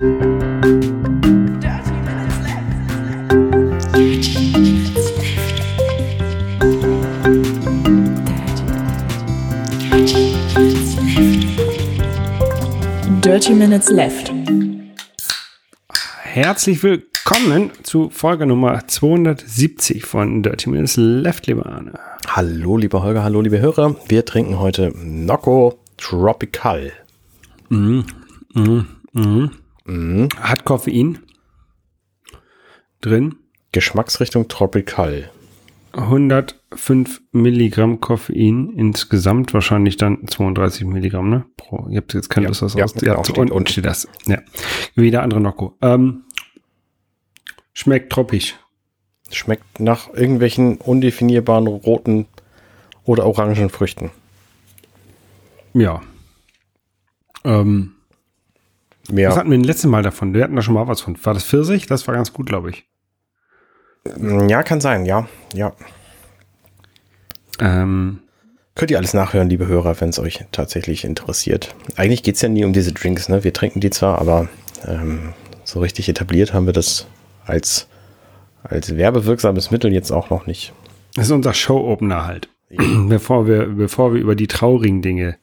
Dirty Minutes Left. Herzlich willkommen zu Folge Nummer 270 von Dirty Minutes Left, lieber Arne. Hallo, lieber Holger, hallo, liebe Hörer. Wir trinken heute Nocco Tropical. Mhm. Hat Koffein drin. Geschmacksrichtung Tropical. 105 Milligramm Koffein, insgesamt wahrscheinlich dann 32 Milligramm, ne? Pro. Ihr habt jetzt keine Ja, Lust, das ja, aus. genau, ja, steht unten unten. steht das. Ja. Wie der andere Nocco. Ähm, schmeckt tropisch. Schmeckt nach irgendwelchen undefinierbaren roten oder orangen Früchten. Ja. Ähm, Was Mehr. hatten wir denn letztes Mal davon? Wir hatten da schon mal was von. War das Pfirsich? Das war ganz gut, glaube ich. Ja, kann sein, ja. Ja. Ähm, Könnt ihr alles nachhören, liebe Hörer, wenn es euch tatsächlich interessiert. Eigentlich geht es ja nie um diese Drinks, ne? Wir trinken die zwar, aber ähm, so richtig etabliert haben wir das als, als werbewirksames Mittel jetzt auch noch nicht. das ist unser Show-Opener halt. bevor, wir, bevor wir über die traurigen Dinge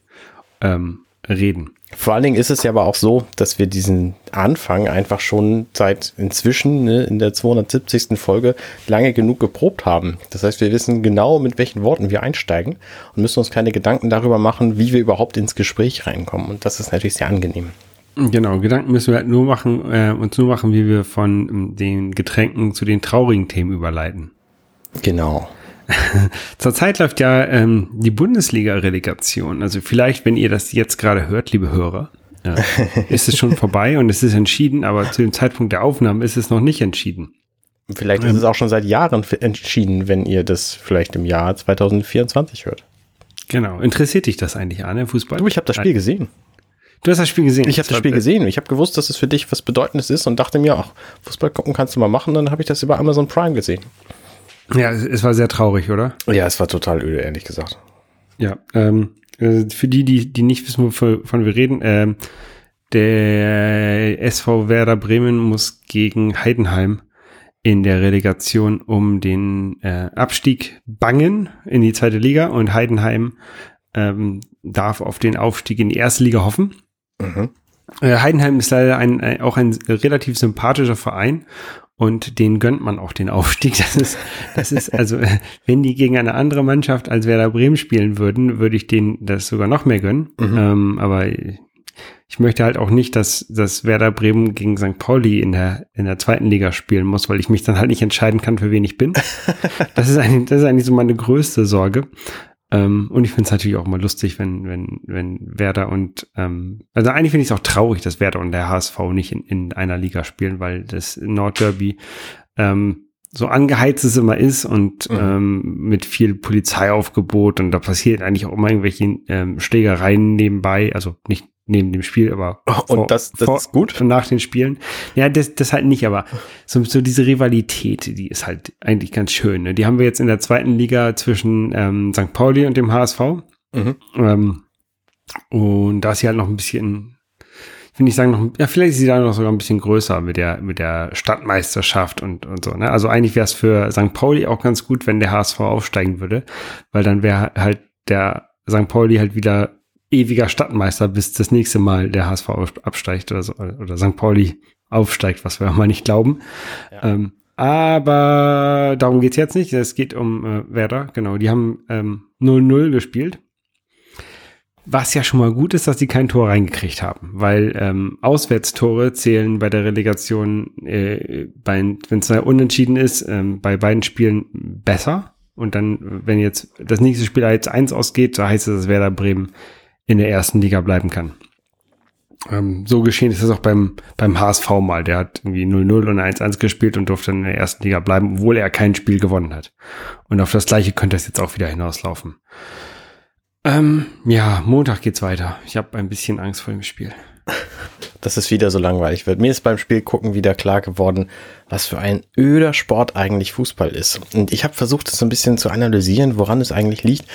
ähm, reden. Vor allen Dingen ist es ja aber auch so, dass wir diesen Anfang einfach schon seit inzwischen ne, in der 270. Folge lange genug geprobt haben. Das heißt, wir wissen genau, mit welchen Worten wir einsteigen und müssen uns keine Gedanken darüber machen, wie wir überhaupt ins Gespräch reinkommen. Und das ist natürlich sehr angenehm. Genau, Gedanken müssen wir halt nur machen, äh, uns nur machen, wie wir von ähm, den Getränken zu den traurigen Themen überleiten. Genau. Zurzeit läuft ja ähm, die Bundesliga-Relegation. Also vielleicht, wenn ihr das jetzt gerade hört, liebe Hörer, äh, ist es schon vorbei und es ist entschieden, aber zu dem Zeitpunkt der Aufnahme ist es noch nicht entschieden. Vielleicht ist es auch schon seit Jahren entschieden, wenn ihr das vielleicht im Jahr 2024 hört. Genau. Interessiert dich das eigentlich, Arne, Fußball? Du, ich habe das Spiel gesehen. Du hast das Spiel gesehen. Ich habe das Spiel gesehen. Ich habe gewusst, dass es für dich was Bedeutendes ist und dachte mir, ach, Fußball gucken kannst du mal machen. Dann habe ich das über Amazon Prime gesehen. Ja, es, es war sehr traurig, oder? Ja, es war total öde, ehrlich gesagt. Ja, ähm, äh, für die, die, die nicht wissen, wovon wir reden, ähm, der SV Werder Bremen muss gegen Heidenheim in der Relegation um den äh, Abstieg bangen in die zweite Liga und Heidenheim ähm, darf auf den Aufstieg in die erste Liga hoffen. Mhm. Äh, Heidenheim ist leider ein, ein, auch ein relativ sympathischer Verein und den gönnt man auch den Aufstieg. Das ist, das ist also, wenn die gegen eine andere Mannschaft als Werder Bremen spielen würden, würde ich denen das sogar noch mehr gönnen. Ähm, aber ich möchte halt auch nicht, dass, dass Werder Bremen gegen St. Pauli in der, in der zweiten Liga spielen muss, weil ich mich dann halt nicht entscheiden kann, für wen ich bin. Das ist eigentlich, das ist eigentlich so meine größte Sorge. Ähm, und ich finde es natürlich auch mal lustig, wenn, wenn, wenn Werder und, ähm, also eigentlich finde ich es auch traurig, dass Werder und der HSV nicht in, in einer Liga spielen, weil das Nordderby ähm, so angeheizt es immer ist und Mhm. ähm, mit viel Polizeiaufgebot und da passiert eigentlich auch immer irgendwelche ähm, Schlägereien nebenbei, also nicht neben dem Spiel, aber Und das- das ist gut? nach den Spielen. Ja, das, das halt nicht, aber so, so diese Rivalität, die ist halt eigentlich ganz schön. Ne? Die haben wir jetzt in der zweiten Liga zwischen ähm, St. Pauli und dem HSV. Mhm. Ähm, und da ist sie halt noch ein bisschen, ich will nicht sagen, noch, ja, vielleicht ist sie da noch sogar ein bisschen größer mit der, mit der Stadtmeisterschaft und, und so. Ne? Also eigentlich wäre es für St. Pauli auch ganz gut, wenn der HSV aufsteigen würde, weil dann wäre halt der St. Pauli halt wieder ewiger Stadtmeister, bis das nächste Mal der HSV absteigt oder so, oder St. Pauli aufsteigt, was wir mal nicht glauben. Ähm, aber darum geht's jetzt nicht. Es geht um äh, Werder, genau. Die haben ähm, 0-0 gespielt. Was ja schon mal gut ist, dass sie kein Tor reingekriegt haben, weil ähm, Auswärtstore zählen bei der Relegation, äh, wenn es unentschieden ist, ähm, bei beiden Spielen besser. Und dann, wenn jetzt das nächste Spiel 1-1 ausgeht, da heißt es, dass Werder Bremen in der ersten Liga bleiben kann. Ähm, so geschehen ist es auch beim, beim HSV mal. Der hat irgendwie 0-0 und 1-1 gespielt und durfte in der ersten Liga bleiben, obwohl er kein Spiel gewonnen hat. Und auf das gleiche könnte es jetzt auch wieder hinauslaufen. Ähm, ja, Montag geht's weiter. Ich habe ein bisschen Angst vor dem Spiel. Dass es wieder so langweilig wird. Mir ist beim Spiel gucken wieder klar geworden, was für ein öder Sport eigentlich Fußball ist. Und ich habe versucht, das so ein bisschen zu analysieren, woran es eigentlich liegt.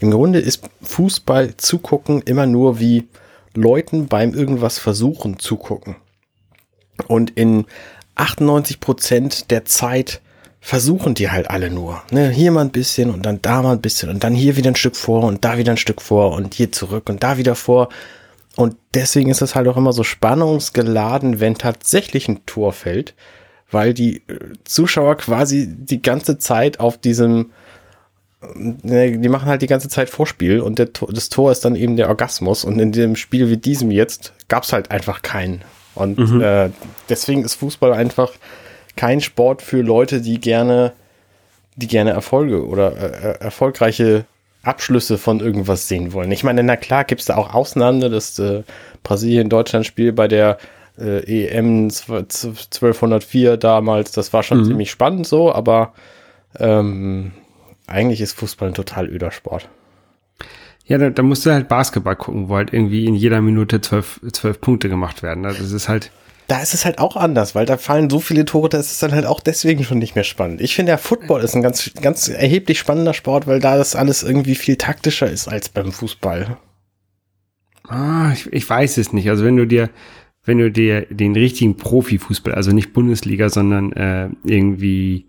Im Grunde ist Fußball zugucken immer nur wie Leuten beim irgendwas versuchen zugucken. Und in 98 Prozent der Zeit versuchen die halt alle nur. Ne? Hier mal ein bisschen und dann da mal ein bisschen und dann hier wieder ein Stück vor und da wieder ein Stück vor und hier zurück und da wieder vor. Und deswegen ist es halt auch immer so spannungsgeladen, wenn tatsächlich ein Tor fällt, weil die äh, Zuschauer quasi die ganze Zeit auf diesem, äh, die machen halt die ganze Zeit Vorspiel und der, das Tor ist dann eben der Orgasmus und in dem Spiel wie diesem jetzt gab es halt einfach keinen. Und mhm. äh, deswegen ist Fußball einfach kein Sport für Leute, die gerne, die gerne Erfolge oder äh, äh erfolgreiche Abschlüsse von irgendwas sehen wollen. Ich meine, na klar gibt es da auch Ausnahmen, ne, das äh, Brasilien-Deutschland-Spiel bei der äh, EM 1204 damals, das war schon mhm. ziemlich spannend so, aber ähm, eigentlich ist Fußball ein total öder Sport. Ja, da, da musst du halt Basketball gucken, wo halt irgendwie in jeder Minute zwölf, zwölf Punkte gemacht werden. Also das ist halt da ist es halt auch anders, weil da fallen so viele Tore, da ist es dann halt auch deswegen schon nicht mehr spannend. Ich finde, der Football ist ein ganz, ganz erheblich spannender Sport, weil da das alles irgendwie viel taktischer ist als beim Fußball. Ah, ich, ich weiß es nicht. Also wenn du dir, wenn du dir den richtigen Profifußball, also nicht Bundesliga, sondern äh, irgendwie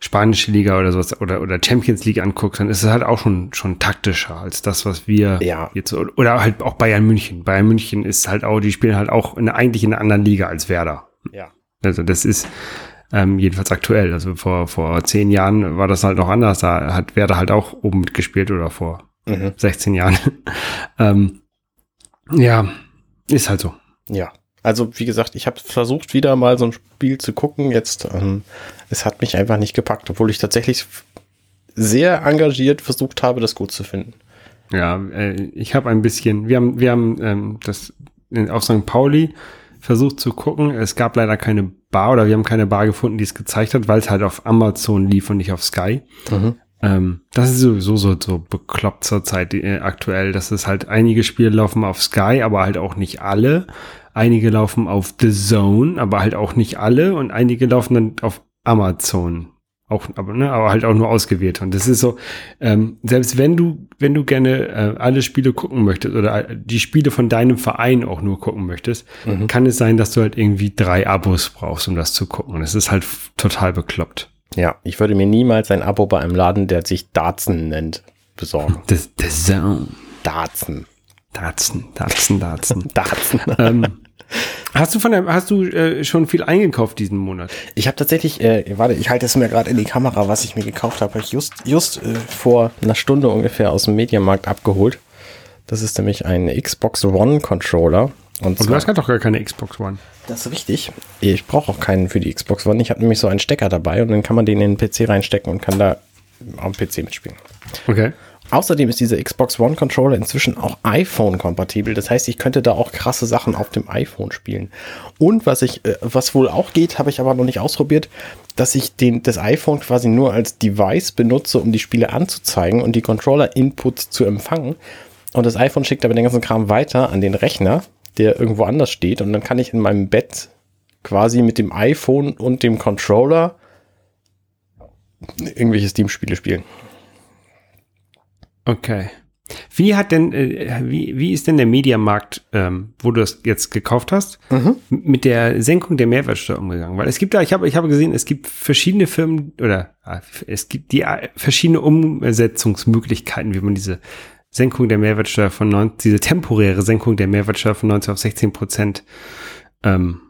spanische Liga oder sowas oder, oder Champions League anguckst, dann ist es halt auch schon, schon taktischer als das, was wir ja. jetzt, oder halt auch Bayern München. Bayern München ist halt auch, die spielen halt auch in, eigentlich in einer anderen Liga als Werder. Ja. Also das ist ähm, jedenfalls aktuell. Also vor, vor zehn Jahren war das halt noch anders. Da hat Werder halt auch oben mitgespielt oder vor mhm. 16 Jahren. ähm, ja, ist halt so. Ja. Also wie gesagt, ich habe versucht, wieder mal so ein Spiel zu gucken. Jetzt, ähm, es hat mich einfach nicht gepackt, obwohl ich tatsächlich sehr engagiert versucht habe, das gut zu finden. Ja, äh, ich habe ein bisschen, wir haben, wir haben ähm, das auf St. Pauli versucht zu gucken. Es gab leider keine Bar oder wir haben keine Bar gefunden, die es gezeigt hat, weil es halt auf Amazon lief und nicht auf Sky. Mhm. Ähm, das ist sowieso so, so bekloppt zur Zeit äh, aktuell, dass es halt einige Spiele laufen auf Sky, aber halt auch nicht alle. Einige laufen auf The Zone, aber halt auch nicht alle. Und einige laufen dann auf Amazon. Auch, aber, ne, aber halt auch nur ausgewählt. Und das ist so, ähm, selbst wenn du, wenn du gerne äh, alle Spiele gucken möchtest oder äh, die Spiele von deinem Verein auch nur gucken möchtest, mhm. kann es sein, dass du halt irgendwie drei Abos brauchst, um das zu gucken. Und es ist halt total bekloppt. Ja, ich würde mir niemals ein Abo bei einem Laden, der sich Darzen nennt, besorgen. The, the Zone. Darzen. Darzen, Darzen, Darzen. Darzen. ähm, Hast du von der, hast du äh, schon viel eingekauft diesen Monat? Ich habe tatsächlich, äh, warte, ich halte es mir gerade in die Kamera, was ich mir gekauft habe. Ich just, just äh, vor einer Stunde ungefähr aus dem Mediamarkt abgeholt. Das ist nämlich ein Xbox One Controller. Und, und du hast doch gar keine Xbox One. Das ist richtig. Ich brauche auch keinen für die Xbox One. Ich habe nämlich so einen Stecker dabei und dann kann man den in den PC reinstecken und kann da am PC mitspielen. Okay. Außerdem ist dieser Xbox One Controller inzwischen auch iPhone-kompatibel. Das heißt, ich könnte da auch krasse Sachen auf dem iPhone spielen. Und was ich, äh, was wohl auch geht, habe ich aber noch nicht ausprobiert, dass ich den, das iPhone quasi nur als Device benutze, um die Spiele anzuzeigen und die Controller-Inputs zu empfangen. Und das iPhone schickt aber den ganzen Kram weiter an den Rechner, der irgendwo anders steht. Und dann kann ich in meinem Bett quasi mit dem iPhone und dem Controller irgendwelche Steam-Spiele spielen. Okay. Wie hat denn, äh, wie, wie ist denn der Mediamarkt, ähm, wo du das jetzt gekauft hast, mhm. mit der Senkung der Mehrwertsteuer umgegangen? Weil es gibt da, ich habe, ich habe gesehen, es gibt verschiedene Firmen oder äh, es gibt die äh, verschiedene Umsetzungsmöglichkeiten, wie man diese Senkung der Mehrwertsteuer von 19, diese temporäre Senkung der Mehrwertsteuer von 19 auf 16 Prozent ähm,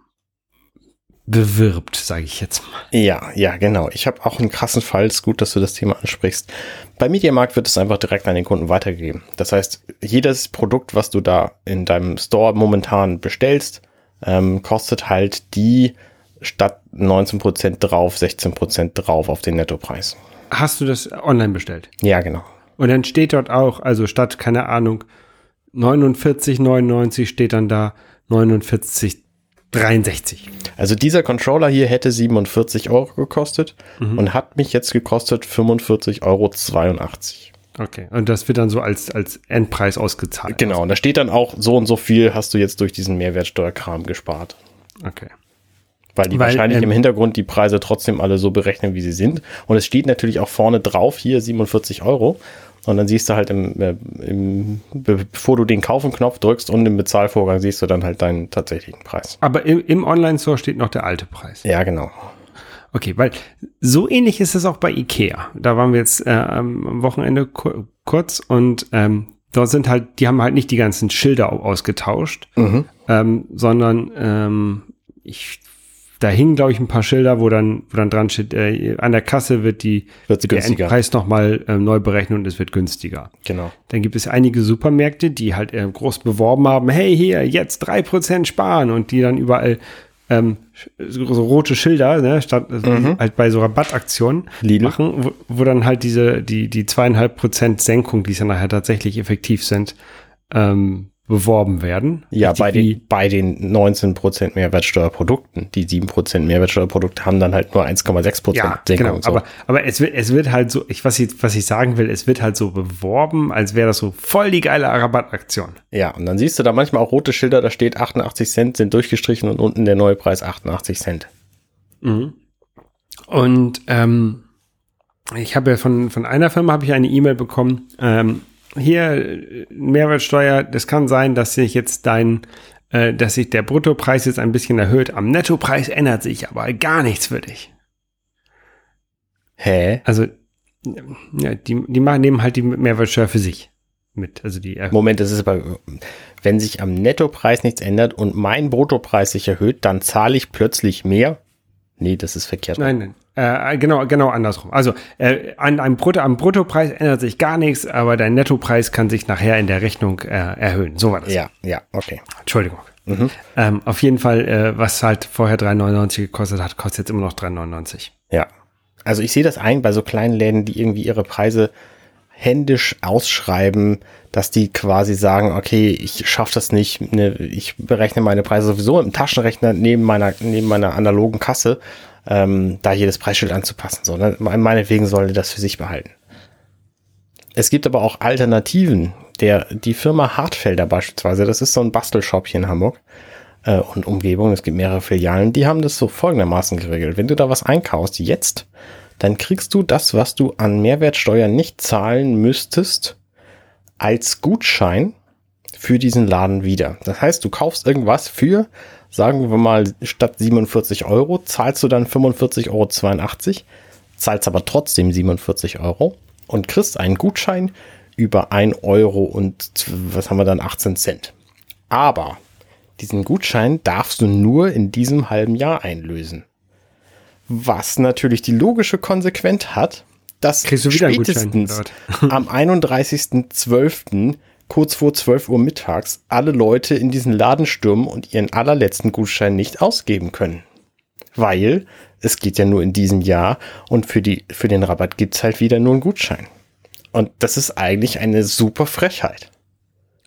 bewirbt, sage ich jetzt mal. Ja, ja, genau. Ich habe auch einen krassen Fall. Es ist gut, dass du das Thema ansprichst. Bei Mediamarkt wird es einfach direkt an den Kunden weitergegeben. Das heißt, jedes Produkt, was du da in deinem Store momentan bestellst, ähm, kostet halt die statt 19% drauf, 16% drauf auf den Nettopreis. Hast du das online bestellt? Ja, genau. Und dann steht dort auch, also statt, keine Ahnung, 49,99 steht dann da 49 63. Also dieser Controller hier hätte 47 Euro gekostet mhm. und hat mich jetzt gekostet 45,82 Euro. Okay, und das wird dann so als, als Endpreis ausgezahlt. Genau, und da steht dann auch, so und so viel hast du jetzt durch diesen Mehrwertsteuerkram gespart. Okay. Weil die Weil, wahrscheinlich ähm, im Hintergrund die Preise trotzdem alle so berechnen, wie sie sind. Und es steht natürlich auch vorne drauf, hier 47 Euro. Und dann siehst du halt, im, äh, im, bevor du den Kaufen-Knopf drückst und im Bezahlvorgang siehst du dann halt deinen tatsächlichen Preis. Aber im, im Online-Store steht noch der alte Preis. Ja, genau. Okay, weil so ähnlich ist es auch bei Ikea. Da waren wir jetzt äh, am Wochenende kur kurz und ähm, dort sind halt, die haben halt nicht die ganzen Schilder ausgetauscht, mhm. ähm, sondern ähm, ich da hingen, glaube ich, ein paar Schilder, wo dann, wo dann dran steht, äh, an der Kasse wird die, wird der Endpreis nochmal äh, neu berechnet und es wird günstiger. Genau. Dann gibt es einige Supermärkte, die halt äh, groß beworben haben, hey, hier, jetzt drei Prozent sparen und die dann überall ähm, so, so rote Schilder, ne, statt äh, mhm. halt bei so Rabattaktionen Lidl. machen, wo, wo dann halt diese, die, die zweieinhalb Prozent Senkung, die es ja nachher tatsächlich effektiv sind, ähm, beworben werden. Ja, bei den, bei den 19% Mehrwertsteuerprodukten. Die 7% Mehrwertsteuerprodukte haben dann halt nur 1,6% ja, Senkung. Genau, so. aber, aber es wird, es wird halt so, ich, was, ich, was ich sagen will, es wird halt so beworben, als wäre das so voll die geile Rabattaktion. Ja, und dann siehst du da manchmal auch rote Schilder, da steht 88 Cent, sind durchgestrichen und unten der neue Preis 88 Cent. Mhm. Und ähm, ich habe ja von, von einer Firma habe ich eine E-Mail bekommen, ähm, hier Mehrwertsteuer, das kann sein, dass sich jetzt dein, äh, dass sich der Bruttopreis jetzt ein bisschen erhöht. Am Nettopreis ändert sich aber gar nichts für dich. Hä? Also, ja, die, die machen, nehmen halt die Mehrwertsteuer für sich mit. Also die Moment, das ist aber, wenn sich am Nettopreis nichts ändert und mein Bruttopreis sich erhöht, dann zahle ich plötzlich mehr. Nee, das ist verkehrt. Nein, nein. Äh, genau, genau andersrum. Also äh, an einem Brutto, am Bruttopreis ändert sich gar nichts, aber dein Nettopreis kann sich nachher in der Rechnung äh, erhöhen. So war das. Ja, ja, okay. Entschuldigung. Mhm. Ähm, auf jeden Fall, äh, was halt vorher 3,99 gekostet hat, kostet jetzt immer noch 3,99. Ja. Also ich sehe das ein bei so kleinen Läden, die irgendwie ihre Preise händisch ausschreiben, dass die quasi sagen, okay, ich schaffe das nicht, ne, ich berechne meine Preise sowieso im Taschenrechner neben meiner, neben meiner analogen Kasse ähm, da jedes Preisschild anzupassen. So, ne? Meinetwegen sollte das für sich behalten. Es gibt aber auch Alternativen. Der, die Firma Hartfelder beispielsweise, das ist so ein Bastelshop hier in Hamburg äh, und Umgebung, es gibt mehrere Filialen, die haben das so folgendermaßen geregelt. Wenn du da was einkaufst jetzt, dann kriegst du das, was du an Mehrwertsteuer nicht zahlen müsstest, als Gutschein für diesen Laden wieder. Das heißt, du kaufst irgendwas für sagen wir mal, statt 47 Euro zahlst du dann 45,82 Euro, zahlst aber trotzdem 47 Euro und kriegst einen Gutschein über 1 Euro und was haben wir dann, 18 Cent. Aber diesen Gutschein darfst du nur in diesem halben Jahr einlösen. Was natürlich die logische Konsequenz hat, dass spätestens am 31.12 kurz vor 12 Uhr mittags alle Leute in diesen Laden stürmen und ihren allerletzten Gutschein nicht ausgeben können. Weil es geht ja nur in diesem Jahr und für, die, für den Rabatt gibt's halt wieder nur einen Gutschein. Und das ist eigentlich eine super Frechheit.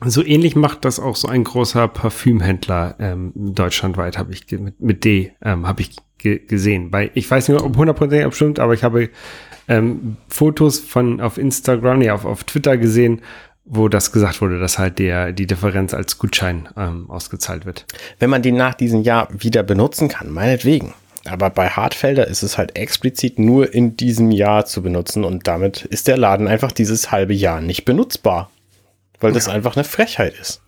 So ähnlich macht das auch so ein großer Parfümhändler ähm, deutschlandweit, habe ich mit, mit D ähm, habe ich ge gesehen. Weil ich weiß nicht, ob 100% abstimmt, aber ich habe ähm, Fotos von auf Instagram, nee, auf, auf Twitter gesehen, wo das gesagt wurde, dass halt der, die Differenz als Gutschein ähm, ausgezahlt wird. Wenn man den nach diesem Jahr wieder benutzen kann, meinetwegen. Aber bei Hartfelder ist es halt explizit nur in diesem Jahr zu benutzen und damit ist der Laden einfach dieses halbe Jahr nicht benutzbar. Weil das ja. einfach eine Frechheit ist.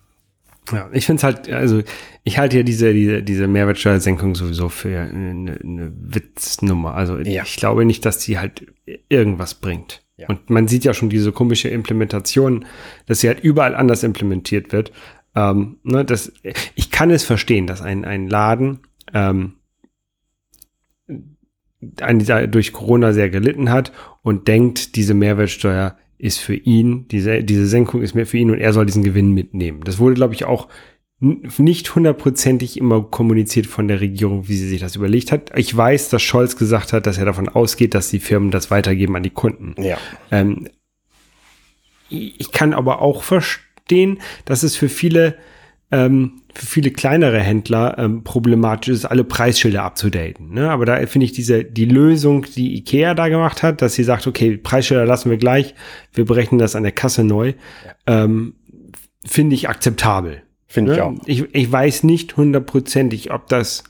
Ja, ich finde es halt, also ich halte ja diese, diese, diese Mehrwertsteuersenkung sowieso für eine, eine Witznummer. Also ja. ich glaube nicht, dass die halt irgendwas bringt. Ja. Und man sieht ja schon diese komische Implementation, dass sie halt überall anders implementiert wird. Ähm, ne, das, ich kann es verstehen, dass ein, ein Laden ähm, durch Corona sehr gelitten hat und denkt, diese Mehrwertsteuer ist für ihn, diese, diese Senkung ist mehr für ihn und er soll diesen Gewinn mitnehmen. Das wurde, glaube ich, auch nicht hundertprozentig immer kommuniziert von der Regierung, wie sie sich das überlegt hat. Ich weiß, dass Scholz gesagt hat, dass er davon ausgeht, dass die Firmen das weitergeben an die Kunden. Ja. Ähm, ich kann aber auch verstehen, dass es für viele, ähm, für viele kleinere Händler ähm, problematisch ist, alle Preisschilder abzudaten. Ne? Aber da finde ich diese, die Lösung, die Ikea da gemacht hat, dass sie sagt, okay, Preisschilder lassen wir gleich, wir berechnen das an der Kasse neu, ja. ähm, finde ich akzeptabel. Finde ich auch. Ich, ich weiß nicht hundertprozentig, ob das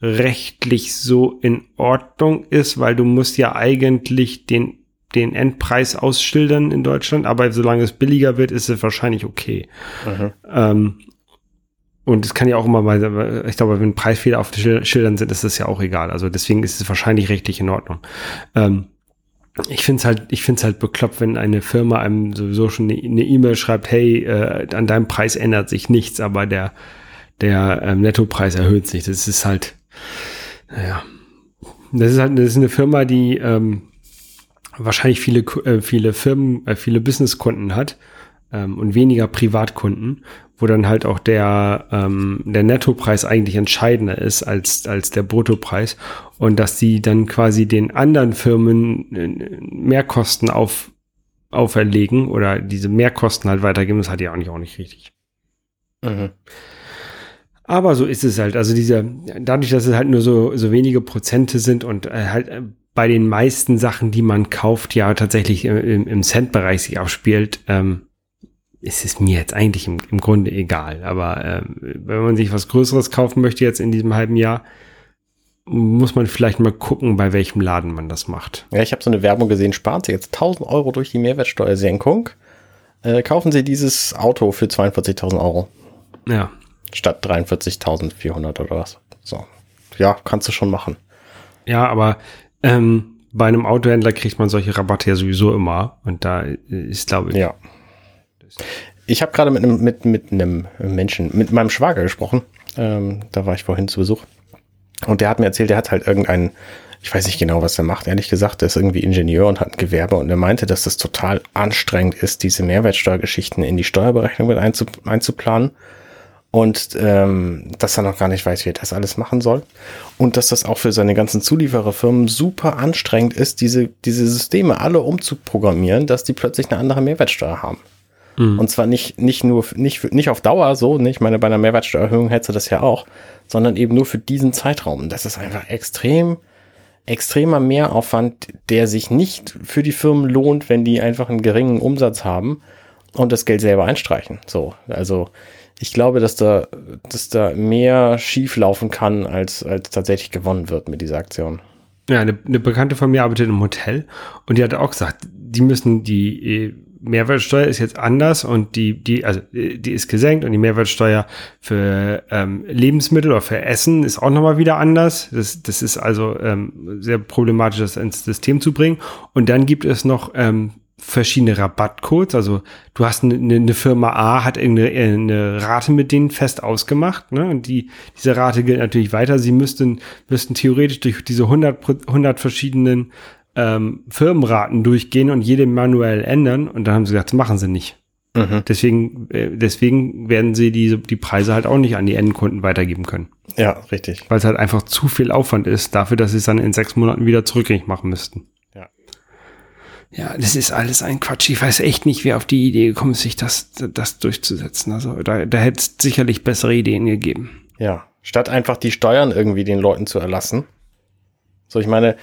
rechtlich so in Ordnung ist, weil du musst ja eigentlich den den Endpreis ausschildern in Deutschland, aber solange es billiger wird, ist es wahrscheinlich okay. Mhm. Ähm, und es kann ja auch immer mal, ich glaube, wenn Preisfehler auf den Schildern sind, ist das ja auch egal. Also deswegen ist es wahrscheinlich richtig in Ordnung. Ähm, ich finde es halt, ich finde halt bekloppt, wenn eine Firma einem sowieso schon eine E-Mail schreibt, hey, äh, an deinem Preis ändert sich nichts, aber der, der ähm, Nettopreis erhöht sich. Das ist halt, naja, das ist halt, das ist eine Firma, die ähm, wahrscheinlich viele, äh, viele Firmen, äh, viele Businesskunden hat ähm, und weniger Privatkunden, wo dann halt auch der, ähm, der Nettopreis eigentlich entscheidender ist als, als der Bruttopreis und dass die dann quasi den anderen Firmen äh, Mehrkosten auf, auferlegen oder diese Mehrkosten halt weitergeben, das hat ja auch nicht, auch nicht richtig. Mhm. Aber so ist es halt. Also diese, dadurch, dass es halt nur so, so wenige Prozente sind und äh, halt äh, bei den meisten Sachen, die man kauft, ja tatsächlich im, im Cent-Bereich sich abspielt, ähm, ist es mir jetzt eigentlich im, im Grunde egal. Aber ähm, wenn man sich was Größeres kaufen möchte jetzt in diesem halben Jahr, muss man vielleicht mal gucken, bei welchem Laden man das macht. Ja, ich habe so eine Werbung gesehen, sparen Sie jetzt 1000 Euro durch die Mehrwertsteuersenkung. Äh, kaufen Sie dieses Auto für 42.000 Euro. Ja. Statt 43.400 oder was. So. Ja, kannst du schon machen. Ja, aber ähm, bei einem Autohändler kriegt man solche Rabatte ja sowieso immer. Und da ist, glaube ich. Ja. Ich habe gerade mit einem mit, mit einem Menschen, mit meinem Schwager gesprochen. Ähm, da war ich vorhin zu Besuch. Und der hat mir erzählt, der hat halt irgendeinen, ich weiß nicht genau, was er macht. Ehrlich gesagt, der ist irgendwie Ingenieur und hat ein Gewerbe. Und er meinte, dass das total anstrengend ist, diese Mehrwertsteuergeschichten in die Steuerberechnung mit einzuplanen und ähm, dass er noch gar nicht weiß, wie er das alles machen soll. Und dass das auch für seine ganzen Zuliefererfirmen super anstrengend ist, diese, diese Systeme alle umzuprogrammieren, dass die plötzlich eine andere Mehrwertsteuer haben. Mhm. Und zwar nicht, nicht nur, nicht, nicht auf Dauer so, nicht? ich meine, bei einer Mehrwertsteuererhöhung hättest du das ja auch, sondern eben nur für diesen Zeitraum. Das ist einfach extrem, extremer Mehraufwand, der sich nicht für die Firmen lohnt, wenn die einfach einen geringen Umsatz haben und das Geld selber einstreichen. So, also, ich glaube, dass da, dass da mehr schief laufen kann, als, als tatsächlich gewonnen wird mit dieser Aktion. Ja, eine, eine Bekannte von mir arbeitet im Hotel und die hat auch gesagt, die müssen die Mehrwertsteuer ist jetzt anders und die, die, also die ist gesenkt und die Mehrwertsteuer für ähm, Lebensmittel oder für Essen ist auch nochmal wieder anders. Das, das ist also ähm, sehr problematisch, das ins System zu bringen. Und dann gibt es noch ähm, verschiedene Rabattcodes. Also du hast eine, eine Firma A, hat irgendeine eine Rate mit denen fest ausgemacht. Ne? Und die, diese Rate gilt natürlich weiter. Sie müssten, müssten theoretisch durch diese 100, 100 verschiedenen ähm, Firmenraten durchgehen und jede manuell ändern. Und dann haben sie gesagt, das machen sie nicht. Mhm. Deswegen, äh, deswegen werden sie die, die Preise halt auch nicht an die Endkunden weitergeben können. Ja, richtig. Weil es halt einfach zu viel Aufwand ist dafür, dass sie es dann in sechs Monaten wieder zurückgängig machen müssten. Ja, das ist alles ein Quatsch. Ich weiß echt nicht, wer auf die Idee gekommen ist, sich das, das durchzusetzen. Also da, da hätte es sicherlich bessere Ideen gegeben. Ja, statt einfach die Steuern irgendwie den Leuten zu erlassen. So, ich meine,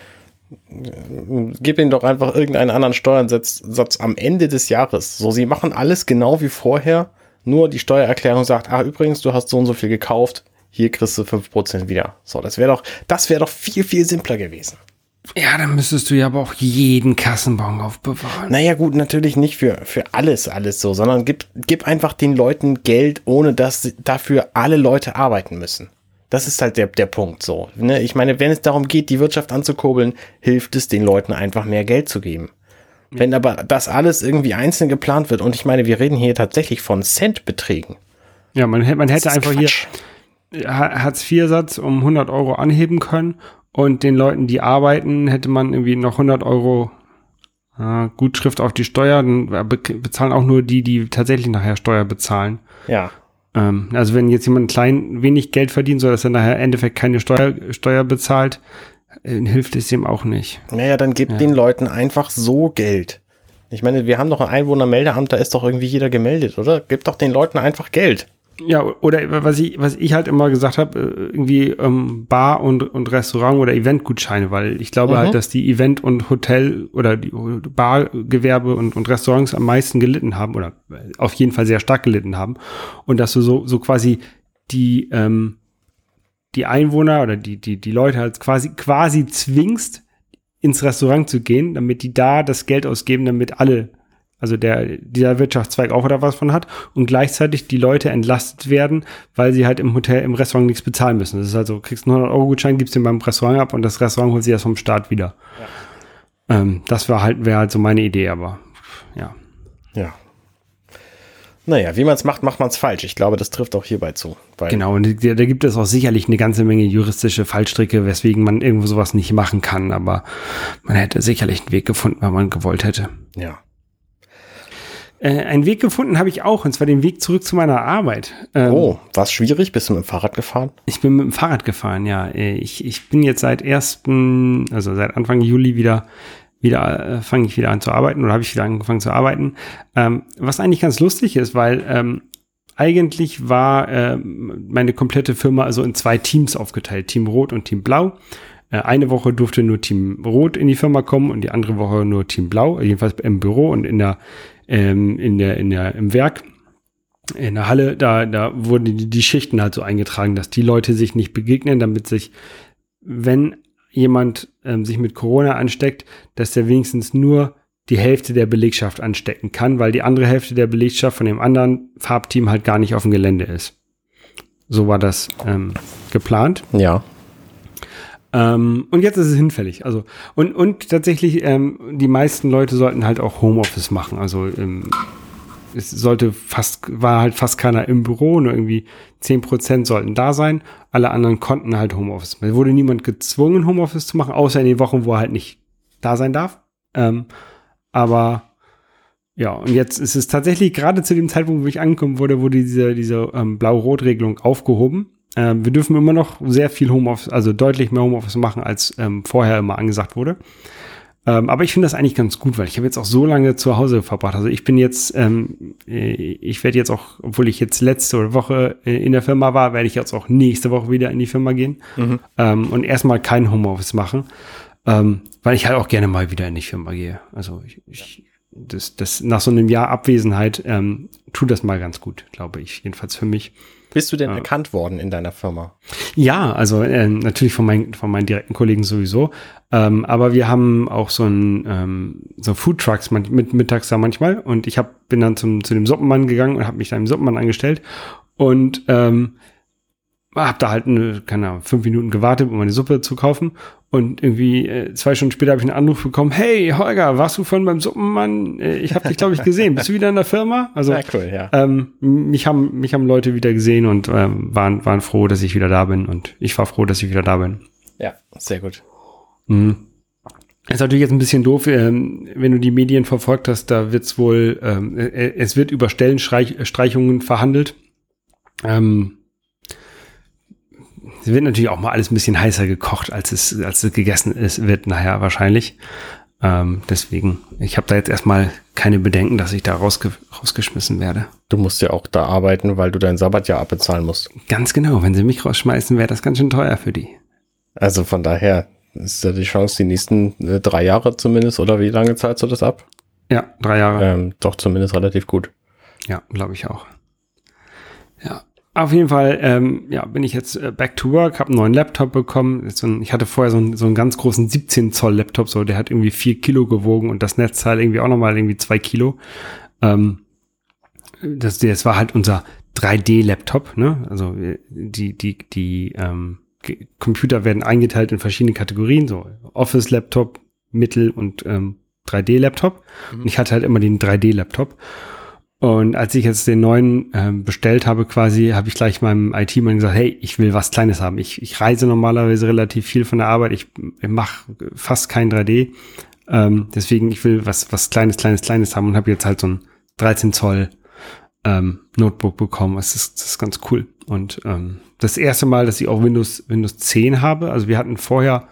gib ihnen doch einfach irgendeinen anderen Steuersatz Satz am Ende des Jahres. So, sie machen alles genau wie vorher, nur die Steuererklärung sagt, ah, übrigens, du hast so und so viel gekauft, hier kriegst du fünf Prozent wieder. So, das wäre doch, das wäre doch viel, viel simpler gewesen. Ja, dann müsstest du ja aber auch jeden Kassenbon aufbewahren. Naja, gut, natürlich nicht für, für alles, alles so, sondern gib, gib einfach den Leuten Geld, ohne dass dafür alle Leute arbeiten müssen. Das ist halt der, der Punkt so. Ne? Ich meine, wenn es darum geht, die Wirtschaft anzukurbeln, hilft es den Leuten einfach mehr Geld zu geben. Ja. Wenn aber das alles irgendwie einzeln geplant wird, und ich meine, wir reden hier tatsächlich von Centbeträgen. Ja, man, man hätte einfach Quatsch. hier Hartz-IV-Satz um 100 Euro anheben können und den Leuten, die arbeiten, hätte man irgendwie noch 100 Euro äh, Gutschrift auf die Steuer. Dann bezahlen auch nur die, die tatsächlich nachher Steuer bezahlen. Ja. Ähm, also wenn jetzt jemand klein wenig Geld verdient, so dass er nachher im Endeffekt keine Steuer, Steuer bezahlt, äh, hilft es ihm auch nicht. Naja, dann gibt ja. den Leuten einfach so Geld. Ich meine, wir haben doch ein Einwohnermeldeamt, da ist doch irgendwie jeder gemeldet, oder? Gib doch den Leuten einfach Geld. Ja, oder was ich, was ich halt immer gesagt habe, äh, irgendwie ähm, Bar und, und Restaurant oder Eventgutscheine, weil ich glaube halt, mhm. halt, dass die Event- und Hotel- oder die Bargewerbe und, und Restaurants am meisten gelitten haben oder auf jeden Fall sehr stark gelitten haben. Und dass du so, so quasi die, ähm, die Einwohner oder die, die, die Leute halt quasi, quasi zwingst, ins Restaurant zu gehen, damit die da das Geld ausgeben, damit alle, also der, dieser Wirtschaftszweig auch oder was von hat und gleichzeitig die Leute entlastet werden, weil sie halt im Hotel, im Restaurant nichts bezahlen müssen. Das ist also, kriegst einen 100 Euro Gutschein, gibst den beim Restaurant ab und das Restaurant holt sich das vom Staat wieder. Ja. Ähm, das war halt, wäre halt so meine Idee, aber ja. Ja, naja, wie man es macht, macht man es falsch. Ich glaube, das trifft auch hierbei zu. genau, und da, da, gibt es auch sicherlich eine ganze Menge juristische Fallstricke, weswegen man irgendwo sowas nicht machen kann, aber man hätte sicherlich einen Weg gefunden, wenn man gewollt hätte. Ja. Äh, einen Weg gefunden habe ich auch, und zwar den Weg zurück zu meiner Arbeit. Ähm, oh, war es schwierig? Bist du mit dem Fahrrad gefahren? Ich bin mit dem Fahrrad gefahren, ja. Äh, ich, ich bin jetzt seit ersten, also seit Anfang Juli wieder wieder äh, fange ich wieder an zu arbeiten oder habe ich wieder angefangen zu arbeiten. Ähm, was eigentlich ganz lustig ist, weil ähm, eigentlich war äh, meine komplette Firma also in zwei Teams aufgeteilt, Team Rot und Team Blau. Äh, eine Woche durfte nur Team Rot in die Firma kommen und die andere Woche nur Team Blau, jedenfalls im Büro und in der, ähm, in der, in der, im Werk. In der Halle, da, da wurden die, die Schichten halt so eingetragen, dass die Leute sich nicht begegnen, damit sich, wenn jemand ähm, sich mit Corona ansteckt, dass der wenigstens nur die Hälfte der Belegschaft anstecken kann, weil die andere Hälfte der Belegschaft von dem anderen Farbteam halt gar nicht auf dem Gelände ist. So war das ähm, geplant. Ja. Ähm, und jetzt ist es hinfällig. Also und und tatsächlich ähm, die meisten Leute sollten halt auch Homeoffice machen. Also ähm, es sollte fast, war halt fast keiner im Büro, nur irgendwie zehn Prozent sollten da sein. Alle anderen konnten halt Homeoffice. Es wurde niemand gezwungen, Homeoffice zu machen, außer in den Wochen, wo er halt nicht da sein darf. Ähm, aber ja, und jetzt ist es tatsächlich gerade zu dem Zeitpunkt, wo ich angekommen wurde, wurde diese, diese ähm, Blau-Rot-Regelung aufgehoben. Ähm, wir dürfen immer noch sehr viel Homeoffice, also deutlich mehr Homeoffice machen, als ähm, vorher immer angesagt wurde. Ähm, aber ich finde das eigentlich ganz gut, weil ich habe jetzt auch so lange zu Hause verbracht. Also ich bin jetzt, ähm, äh, ich werde jetzt auch, obwohl ich jetzt letzte Woche äh, in der Firma war, werde ich jetzt auch nächste Woche wieder in die Firma gehen mhm. ähm, und erstmal kein Homeoffice machen, ähm, weil ich halt auch gerne mal wieder in die Firma gehe. Also ich, ich das, das nach so einem Jahr Abwesenheit ähm, tut das mal ganz gut, glaube ich, jedenfalls für mich. Bist du denn ja. erkannt worden in deiner Firma? Ja, also äh, natürlich von, mein, von meinen direkten Kollegen sowieso. Ähm, aber wir haben auch so ein ähm, so Food Trucks mit mittags da manchmal und ich hab, bin dann zum, zu dem Suppenmann gegangen und habe mich da im Suppenmann angestellt und ähm, hab da halt eine, keine Ahnung, fünf Minuten gewartet, um meine Suppe zu kaufen. Und irgendwie äh, zwei Stunden später habe ich einen Anruf bekommen, hey Holger, warst du vorhin beim Suppenmann? Äh, ich habe dich, glaube ich, gesehen. Bist du wieder in der Firma? Also ja, cool, ja. ähm, mich, haben, mich haben Leute wieder gesehen und ähm, waren, waren froh, dass ich wieder da bin. Und ich war froh, dass ich wieder da bin. Ja, sehr gut. Mhm. Ist natürlich jetzt ein bisschen doof, ähm, wenn du die Medien verfolgt hast, da wird's wohl, ähm, äh, es wird über Stellenstreichungen verhandelt. Ähm, es wird natürlich auch mal alles ein bisschen heißer gekocht, als es, als es gegessen ist, wird nachher wahrscheinlich. Ähm, deswegen, ich habe da jetzt erstmal keine Bedenken, dass ich da rausge rausgeschmissen werde. Du musst ja auch da arbeiten, weil du dein Sabbatjahr abbezahlen musst. Ganz genau. Wenn sie mich rausschmeißen, wäre das ganz schön teuer für die. Also von daher ist ja die Chance, die nächsten äh, drei Jahre zumindest, oder wie lange zahlst du das ab? Ja, drei Jahre. Ähm, doch zumindest relativ gut. Ja, glaube ich auch. Ja, auf jeden Fall, ähm, ja, bin ich jetzt äh, back to work, habe einen neuen Laptop bekommen. So ein, ich hatte vorher so einen, so einen ganz großen 17 Zoll Laptop, so der hat irgendwie vier Kilo gewogen und das Netzteil irgendwie auch nochmal irgendwie zwei Kilo. Ähm, das, das war halt unser 3D-Laptop, ne? Also die, die, die ähm, Computer werden eingeteilt in verschiedene Kategorien, so Office-Laptop, Mittel- und ähm, 3D-Laptop. Mhm. Und ich hatte halt immer den 3D-Laptop. Und als ich jetzt den neuen äh, bestellt habe, quasi, habe ich gleich meinem IT-Mann gesagt, hey, ich will was Kleines haben. Ich, ich reise normalerweise relativ viel von der Arbeit. Ich, ich mache fast kein 3D. Ähm, deswegen, ich will was, was Kleines, Kleines, Kleines haben und habe jetzt halt so ein 13 Zoll ähm, Notebook bekommen. Das ist, das ist ganz cool. Und ähm, das erste Mal, dass ich auch Windows, Windows 10 habe. Also wir hatten vorher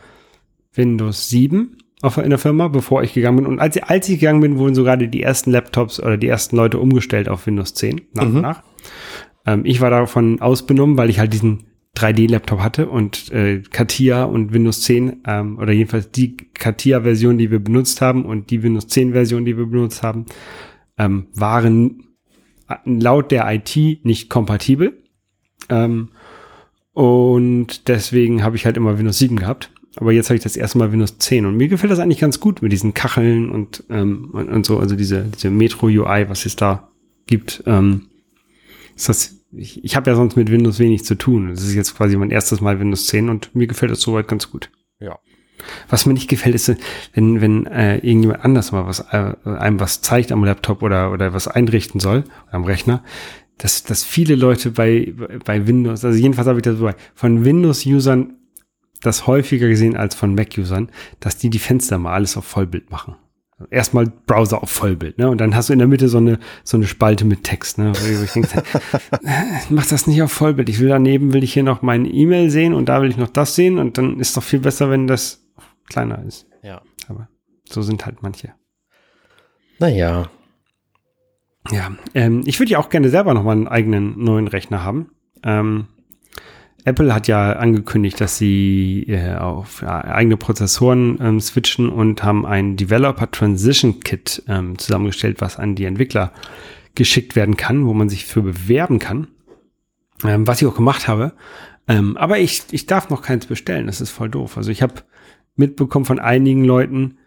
Windows 7 auf, in der Firma, bevor ich gegangen bin. Und als, als ich gegangen bin, wurden so gerade die ersten Laptops oder die ersten Leute umgestellt auf Windows 10 nach mhm. und nach. Ähm, ich war davon ausbenommen, weil ich halt diesen 3D-Laptop hatte und äh, Katia und Windows 10 ähm, oder jedenfalls die Katia-Version, die wir benutzt haben und die Windows 10-Version, die wir benutzt haben, ähm, waren laut der IT nicht kompatibel. Ähm, und deswegen habe ich halt immer Windows 7 gehabt. Aber jetzt habe ich das erste Mal Windows 10 und mir gefällt das eigentlich ganz gut mit diesen Kacheln und, ähm, und, und so, also diese, diese Metro-UI, was es da gibt. Ähm, ist das, ich, ich habe ja sonst mit Windows wenig zu tun. Das ist jetzt quasi mein erstes Mal Windows 10 und mir gefällt das soweit ganz gut. Ja. Was mir nicht gefällt, ist, wenn, wenn äh, irgendjemand anders mal was äh, einem was zeigt am Laptop oder, oder was einrichten soll am Rechner, dass, dass viele Leute bei, bei Windows, also jedenfalls habe ich das so von Windows-Usern das häufiger gesehen als von Mac-Usern, dass die die Fenster mal alles auf Vollbild machen. Erstmal Browser auf Vollbild, ne? Und dann hast du in der Mitte so eine, so eine Spalte mit Text, ne? Wo ich denke, mach das nicht auf Vollbild. Ich will daneben, will ich hier noch meine E-Mail sehen und da will ich noch das sehen und dann ist doch viel besser, wenn das kleiner ist. Ja. Aber so sind halt manche. Naja. Ja, ähm, ich würde ja auch gerne selber noch mal einen eigenen neuen Rechner haben. Ähm, Apple hat ja angekündigt, dass sie äh, auf ja, eigene Prozessoren ähm, switchen und haben ein Developer Transition Kit ähm, zusammengestellt, was an die Entwickler geschickt werden kann, wo man sich für bewerben kann. Ähm, was ich auch gemacht habe. Ähm, aber ich, ich darf noch keins bestellen. Das ist voll doof. Also ich habe mitbekommen von einigen Leuten,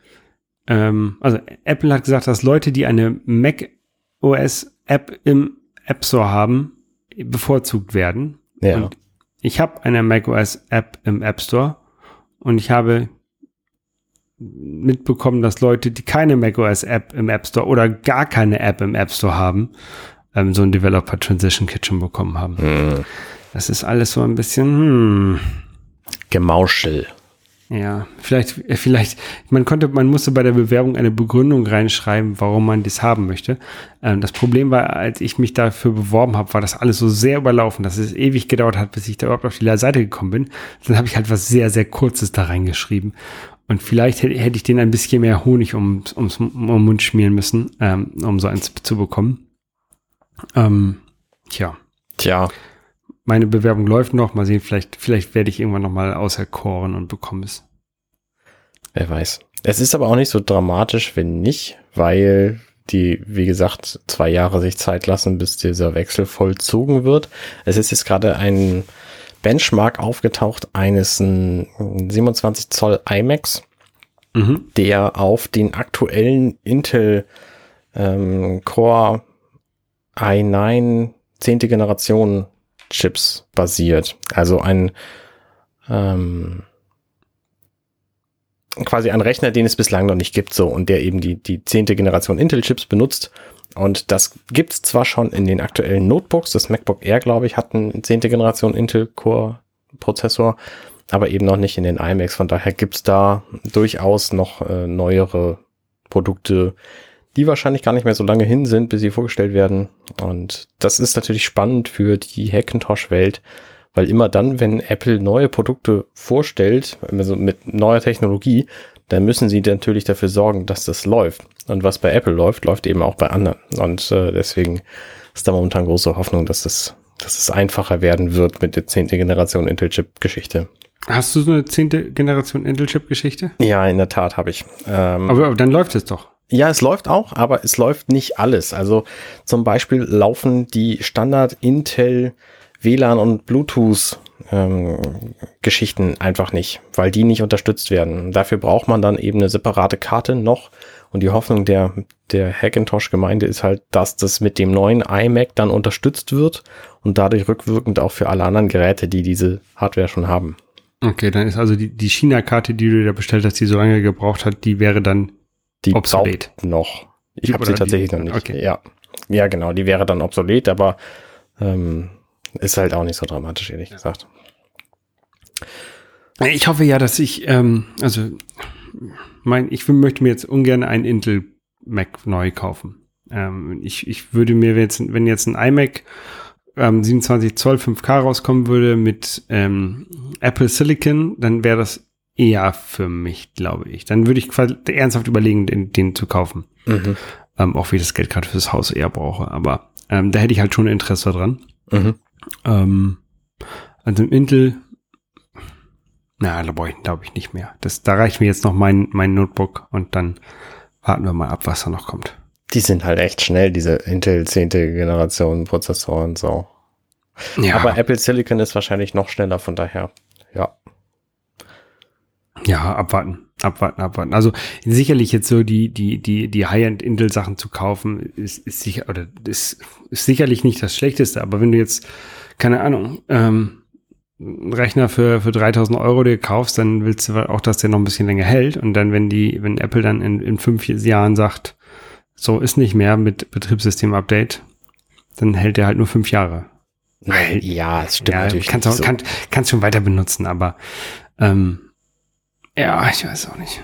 ähm, also Apple hat gesagt, dass Leute, die eine Mac OS App im App Store haben, bevorzugt werden. Ja. Und ich habe eine macOS App im App Store und ich habe mitbekommen, dass Leute, die keine macOS App im App Store oder gar keine App im App Store haben, ähm, so ein Developer Transition Kit schon bekommen haben. Hm. Das ist alles so ein bisschen, hm, Gemauschel. Ja, vielleicht, äh, vielleicht, man konnte, man musste bei der Bewerbung eine Begründung reinschreiben, warum man das haben möchte. Ähm, das Problem war, als ich mich dafür beworben habe, war das alles so sehr überlaufen, dass es ewig gedauert hat, bis ich da überhaupt auf die Seite gekommen bin. Dann habe ich halt was sehr, sehr Kurzes da reingeschrieben. Und vielleicht hätte, hätte ich den ein bisschen mehr Honig um, ums, um Mund schmieren müssen, ähm, um so eins zu bekommen. Ähm, tja, Tja, meine Bewerbung läuft noch. Mal sehen, vielleicht, vielleicht werde ich irgendwann noch mal auserkoren und bekomme es. wer weiß. Es ist aber auch nicht so dramatisch, wenn nicht, weil die, wie gesagt, zwei Jahre sich Zeit lassen, bis dieser Wechsel vollzogen wird. Es ist jetzt gerade ein Benchmark aufgetaucht eines n, 27 Zoll iMacs, Mhm. der auf den aktuellen Intel ähm, Core i9 zehnte Generation Chips basiert. Also ein ähm, quasi ein Rechner, den es bislang noch nicht gibt, so und der eben die die zehnte Generation Intel Chips benutzt. Und das gibt's zwar schon in den aktuellen Notebooks, das MacBook Air, glaube ich, hat einen zehnte Generation Intel Core Prozessor, aber eben noch nicht in den iMacs. Von daher gibt's da durchaus noch äh, neuere Produkte, die wahrscheinlich gar nicht mehr so lange hin sind, bis sie vorgestellt werden. Und das ist natürlich spannend für die Hackintosh-Welt, weil immer dann, wenn Apple neue Produkte vorstellt, also mit neuer Technologie, dann müssen sie natürlich dafür sorgen, dass das läuft. Und was bei Apple läuft, läuft eben auch bei anderen. Und äh, deswegen ist da momentan große Hoffnung, dass das, dass es einfacher werden wird mit der 10. Generation Intel-Chip-Geschichte. Hast du so eine zehnte Generation Intel-Chip-Geschichte? Ja, in der Tat habe ich. Ähm, Aber, aber dann läuft es doch. Ja, es läuft auch, aber es läuft nicht alles. Also zum Beispiel laufen die Standard Intel WLAN und Bluetooth ähm, Geschichten einfach nicht, weil die nicht unterstützt werden. Dafür braucht man dann eben eine separate Karte noch. Und die Hoffnung der, der Hackintosh-Gemeinde ist halt, dass das mit dem neuen iMac dann unterstützt wird und dadurch rückwirkend auch für alle anderen Geräte, die diese Hardware schon haben. Okay, dann ist also die, die China-Karte, die du da bestellt hast, die so lange gebraucht hat, die wäre dann Die Obsolet. noch. Ich habe sie oder die- tatsächlich noch nicht. okay. Ja. ja, genau, die wäre dann obsolet, aber ähm, ist halt auch nicht so dramatisch, ehrlich gesagt. Ich hoffe ja, dass ich, ähm, also mein, ich möchte mir jetzt ungern einen Intel Mac neu kaufen. Ähm, ich, ich würde mir jetzt, wenn jetzt ein iMac ähm, 27 Zoll 5K rauskommen würde mit ähm, Apple Silicon, dann wäre das eher für mich, glaube ich. Dann würde ich quasi ernsthaft überlegen, den, den zu kaufen. Mhm. Ähm, auch wie ich das Geld gerade fürs Haus eher brauche. Aber ähm, da hätte ich halt schon Interesse dran. Mhm. Ähm, also im Intel, na, da brauche ich, glaube ich, nicht mehr. Das, da reicht mir jetzt noch mein, mein Notebook und dann warten wir mal ab, was da noch kommt. Die sind halt echt schnell, diese Intel 10. Generation Prozessoren so. Ja, Aber Apple Silicon ist wahrscheinlich noch schneller, von daher, ja. Ja, abwarten, abwarten, abwarten. Also sicherlich jetzt so die, die, die, die High-End-Intel-Sachen zu kaufen, ist, ist sicher, oder ist, ist sicherlich nicht das Schlechteste, aber wenn du jetzt, keine Ahnung, ähm, einen Rechner für, für 3000 Euro dir kaufst, dann willst du auch, dass der noch ein bisschen länger hält. Und dann, wenn die, wenn Apple dann in, in fünf Jahren sagt, so ist nicht mehr mit Betriebssystem-Update, dann hält der halt nur fünf Jahre. Ja, es stimmt ja, natürlich. Kannst, auch, so. kann, kannst schon weiter benutzen, aber ähm, ja, ich weiß auch nicht.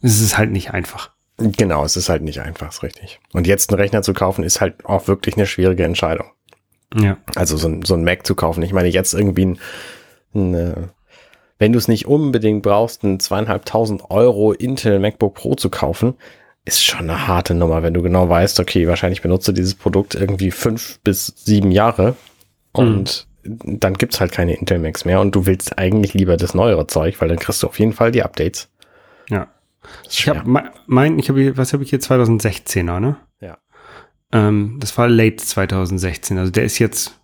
Es ist halt nicht einfach. Genau, es ist halt nicht einfach, ist richtig. Und jetzt einen Rechner zu kaufen, ist halt auch wirklich eine schwierige Entscheidung. Ja. Also so ein, so ein Mac zu kaufen. Ich meine, jetzt irgendwie ein, ein äh, wenn du es nicht unbedingt brauchst, ein zweieinhalbtausend Euro Intel MacBook Pro zu kaufen, ist schon eine harte Nummer, wenn du genau weißt, okay, wahrscheinlich benutze dieses Produkt irgendwie fünf bis sieben Jahre und mhm. Dann gibt's halt keine Intel Macs mehr und du willst eigentlich lieber das neuere Zeug, weil dann kriegst du auf jeden Fall die Updates. Ja. Ich habe mein, ich habe, was habe ich hier 2016er, ne? Ja. Ähm, das war late 2016, also der ist jetzt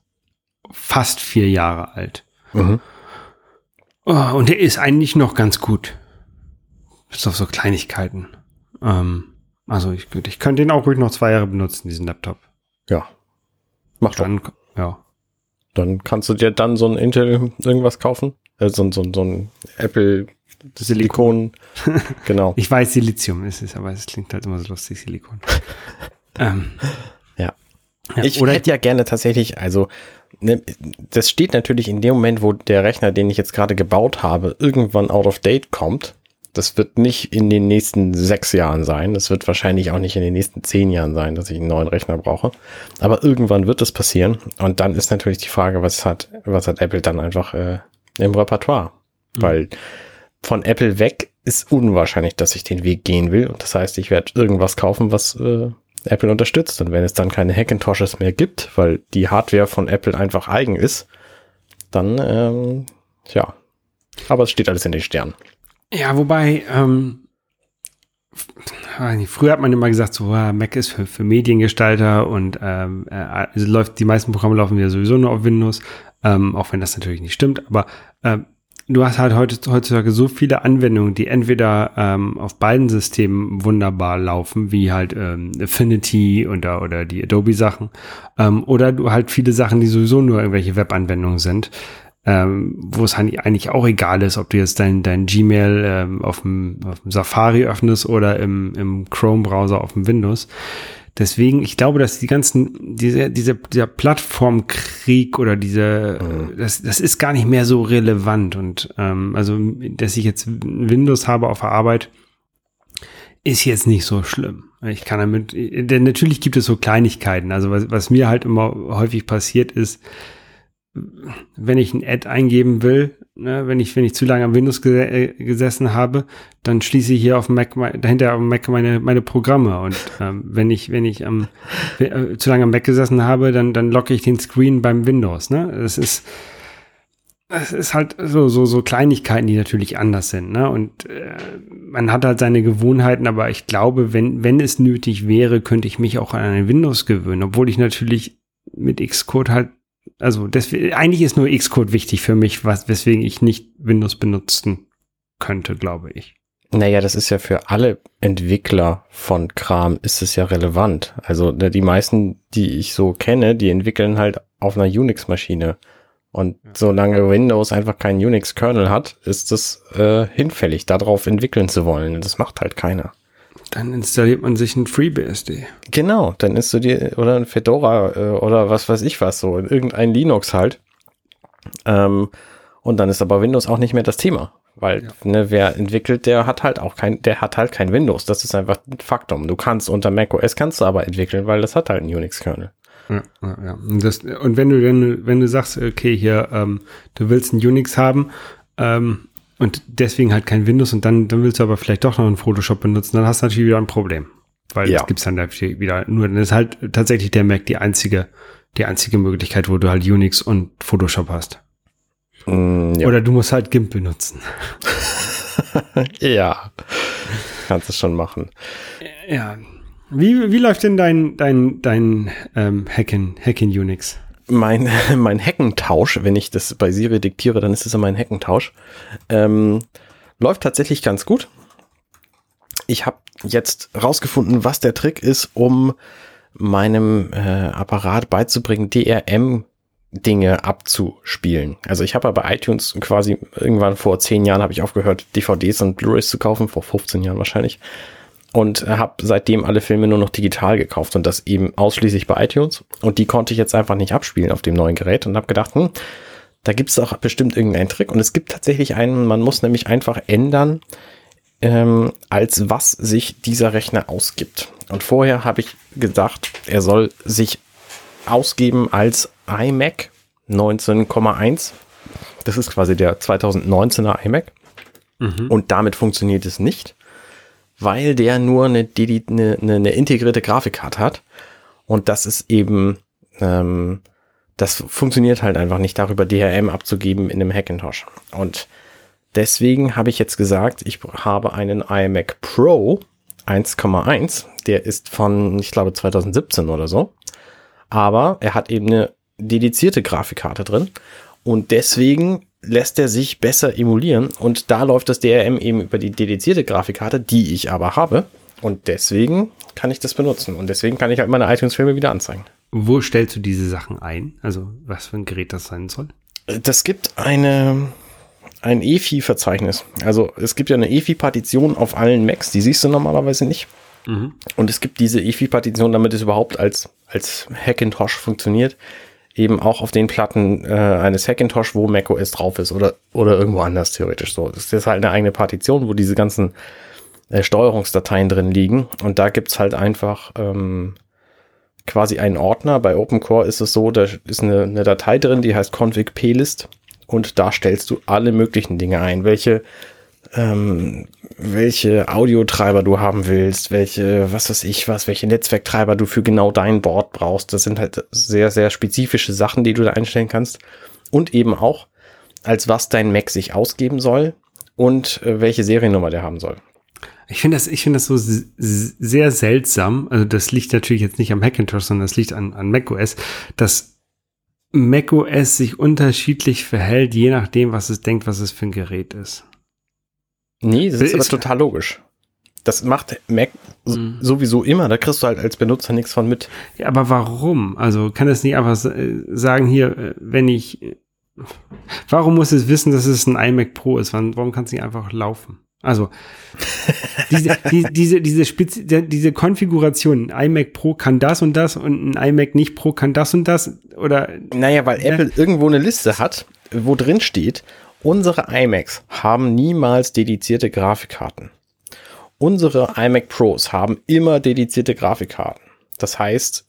fast vier Jahre alt. Mhm. Oh, und der ist eigentlich noch ganz gut. Bis auf so Kleinigkeiten. Ähm, also ich, ich könnte den auch ruhig noch zwei Jahre benutzen, diesen Laptop. Ja. Mach dann, doch. Ja. Dann kannst du dir dann so ein Intel irgendwas kaufen. Äh, so, so, so ein Apple Silikon. genau. Ich weiß, Silizium ist es, aber es klingt halt immer so lustig, Silikon. ähm, ja. ja. Ich hätte ja gerne tatsächlich, also ne, das steht natürlich in dem Moment, wo der Rechner, den ich jetzt gerade gebaut habe, irgendwann out of date kommt. Das wird nicht in den nächsten sechs Jahren sein. Das wird wahrscheinlich auch nicht in den nächsten zehn Jahren sein, dass ich einen neuen Rechner brauche. Aber irgendwann wird es passieren. Und dann ist natürlich die Frage, was hat, was hat Apple dann einfach äh, im Repertoire? Mhm. Weil von Apple weg ist unwahrscheinlich, dass ich den Weg gehen will. Und das heißt, ich werde irgendwas kaufen, was äh, Apple unterstützt. Und wenn es dann keine Hackintoshes mehr gibt, weil die Hardware von Apple einfach eigen ist, dann, ähm, ja. Aber es steht alles in den Sternen. Ja, wobei, ähm, früher hat man immer gesagt, so, Mac ist für, für Mediengestalter und ähm, äh, also läuft, die meisten Programme laufen ja sowieso nur auf Windows, ähm, auch wenn das natürlich nicht stimmt, aber äh, du hast halt heutzutage so viele Anwendungen, die entweder ähm, auf beiden Systemen wunderbar laufen, wie halt ähm, Affinity oder, oder die Adobe-Sachen, ähm, oder du halt viele Sachen, die sowieso nur irgendwelche Web-Anwendungen sind ähm, wo es eigentlich auch egal ist, ob du jetzt dein, dein Gmail ähm, auf, dem, auf dem Safari öffnest oder im, im Chrome-Browser auf dem Windows. Deswegen, ich glaube, dass die ganzen, diese, diese, dieser Plattformkrieg oder diese, mhm. das, das ist gar nicht mehr so relevant. Und ähm, also, dass ich jetzt Windows habe auf der Arbeit, ist jetzt nicht so schlimm. Ich kann damit, denn natürlich gibt es so Kleinigkeiten. Also was, was mir halt immer häufig passiert ist, wenn ich ein Ad eingeben will, ne, wenn ich wenn ich zu lange am Windows ge äh, gesessen habe, dann schließe ich hier auf dem Mac dahinter auf dem Mac meine meine Programme und ähm, wenn ich wenn ich am äh, zu lange am Mac gesessen habe, dann dann locke ich den Screen beim Windows. Ne, das ist es ist halt so, so, so Kleinigkeiten, die natürlich anders sind, ne? Und äh, man hat halt seine Gewohnheiten, aber ich glaube, wenn, wenn es nötig wäre, könnte ich mich auch an einen Windows gewöhnen, obwohl ich natürlich mit Xcode halt also deswegen, eigentlich ist nur Xcode wichtig für mich, was, weswegen ich nicht Windows benutzen könnte, glaube ich. Naja, das ist ja für alle Entwickler von Kram ist es ja relevant. Also ne, die meisten, die ich so kenne, die entwickeln halt auf einer Unix-Maschine. Und ja. solange Windows einfach keinen Unix-Kernel hat, ist es äh, hinfällig, darauf entwickeln zu wollen. Das macht halt keiner. Dann installiert man sich ein FreeBSD. Genau, dann ist du dir, oder ein Fedora äh, oder was weiß ich was so, irgendein Linux halt. Ähm, und dann ist aber Windows auch nicht mehr das Thema. Weil, ja. ne, wer entwickelt, der hat halt auch kein, der hat halt kein Windows. Das ist einfach ein Faktum. Du kannst unter macOS kannst du aber entwickeln, weil das hat halt einen Unix-Kernel. Ja, ja, ja. Und, das, und wenn du denn, wenn du sagst, okay, hier, ähm, du willst ein Unix haben, ähm, und deswegen halt kein Windows und dann, dann willst du aber vielleicht doch noch einen Photoshop benutzen, dann hast du natürlich wieder ein Problem. Weil ja. das gibt's dann wieder nur, dann ist halt tatsächlich der Mac die einzige, die einzige Möglichkeit, wo du halt Unix und Photoshop hast. Mm, ja. Oder du musst halt GIMP benutzen. ja. Kannst du schon machen. Ja. Wie, wie läuft denn dein, dein, dein ähm, Hacken, Hacken Unix? Mein, mein Heckentausch, wenn ich das bei Siri diktiere, dann ist es immer ein Heckentausch, ähm, Läuft tatsächlich ganz gut. Ich habe jetzt rausgefunden, was der Trick ist, um meinem äh, Apparat beizubringen, DRM Dinge abzuspielen. Also ich habe bei iTunes quasi irgendwann vor zehn Jahren habe ich aufgehört, DVDs und Blu-rays zu kaufen, vor 15 Jahren wahrscheinlich. Und habe seitdem alle Filme nur noch digital gekauft und das eben ausschließlich bei iTunes. Und die konnte ich jetzt einfach nicht abspielen auf dem neuen Gerät und habe gedacht, hm, da gibt es auch bestimmt irgendeinen Trick. Und es gibt tatsächlich einen, man muss nämlich einfach ändern, ähm, als was sich dieser Rechner ausgibt. Und vorher habe ich gedacht, er soll sich ausgeben als iMac 19,1. Das ist quasi der 2019er iMac. Mhm. Und damit funktioniert es nicht, weil der nur eine, eine, eine integrierte Grafikkarte hat. Und das ist eben, ähm, das funktioniert halt einfach nicht, darüber DRM abzugeben in einem Hackintosh. Und deswegen habe ich jetzt gesagt, ich habe einen iMac Pro 1,1. Der ist von, ich glaube, 2017 oder so aber er hat eben eine dedizierte Grafikkarte drin und deswegen lässt er sich besser emulieren und da läuft das DRM eben über die dedizierte Grafikkarte, die ich aber habe und deswegen kann ich das benutzen und deswegen kann ich halt meine iTunes-Filme wieder anzeigen. Wo stellst du diese Sachen ein? Also was für ein Gerät das sein soll? Das gibt eine ein EFI-Verzeichnis. Also es gibt ja eine EFI-Partition auf allen Macs, die siehst du normalerweise nicht. Mhm. Und es gibt diese EFI-Partition, damit es überhaupt als, als Hackintosh funktioniert, eben auch auf den Platten äh, eines Hackintosh, wo macOS drauf ist oder, oder irgendwo anders theoretisch so. Das ist halt eine eigene Partition, wo diese ganzen äh, Steuerungsdateien drin liegen. Und da gibt's halt einfach ähm, quasi einen Ordner. Bei OpenCore ist es so, da ist eine, eine Datei drin, die heißt config plist und da stellst du alle möglichen Dinge ein, welche ähm, welche Audiotreiber du haben willst, welche, was weiß ich was, welche Netzwerktreiber du für genau dein Board brauchst. Das sind halt sehr, sehr spezifische Sachen, die du da einstellen kannst. Und eben auch, als was dein Mac sich ausgeben soll und äh, welche Seriennummer der haben soll. Ich finde das, ich finde das so sehr seltsam. Also das liegt natürlich jetzt nicht am Hackintosh, sondern das liegt an, an macOS, dass macOS sich unterschiedlich verhält, je nachdem, was es denkt, was es für ein Gerät ist. Nee, das ist, aber total logisch. Das macht Mac mhm. sowieso immer. Da kriegst du halt als Benutzer nichts von mit. Ja, aber warum? Also kann es nicht einfach sagen hier, äh, wenn ich, warum muss es wissen, dass es ein iMac Pro ist? Warum kann es nicht einfach laufen? Also diese, die, diese, diese, Spezi diese Konfiguration, ein iMac Pro kann das und das und ein iMac nicht Pro kann das und das oder. Naja, weil ja. Apple irgendwo eine Liste hat, wo drin steht, Unsere iMacs haben niemals dedizierte Grafikkarten. Unsere iMac Pros haben immer dedizierte Grafikkarten. Das heißt,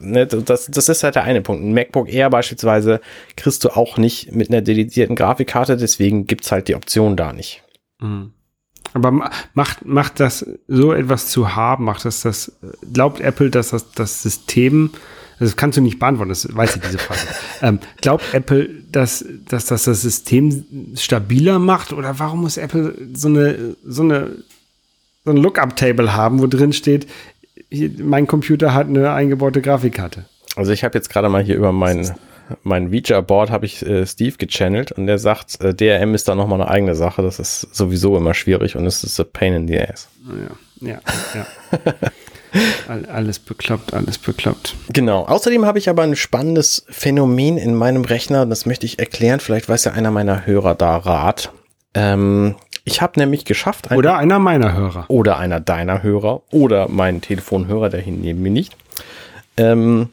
ne, das, das ist halt der eine Punkt. Ein MacBook Air beispielsweise kriegst du auch nicht mit einer dedizierten Grafikkarte, deswegen gibt's halt die Option da nicht. Mhm. Aber macht, macht das so etwas zu haben, macht das das, glaubt Apple, dass das, das System das kannst du nicht beantworten, das weiß ich diese Frage. ähm, glaubt Apple, dass, dass das das System stabiler macht oder warum muss Apple so eine, so eine, so ein Lookup-Table haben, wo drin steht, hier, mein Computer hat eine eingebaute Grafikkarte? Also ich habe jetzt gerade mal hier über mein, mein Feature-Board habe ich äh, Steve gechannelt und der sagt, äh, DRM ist da nochmal eine eigene Sache. Das ist sowieso immer schwierig und es ist a pain in the ass. Ja, ja, ja. alles bekloppt, alles bekloppt. Genau. Außerdem habe ich aber ein spannendes Phänomen in meinem Rechner. Das möchte ich erklären. Vielleicht weiß ja einer meiner Hörer da Rat. Ähm, ich habe nämlich geschafft. Oder einer meiner Hörer. Oder einer deiner Hörer. Oder mein Telefonhörer, der hin neben mir nicht. Ähm,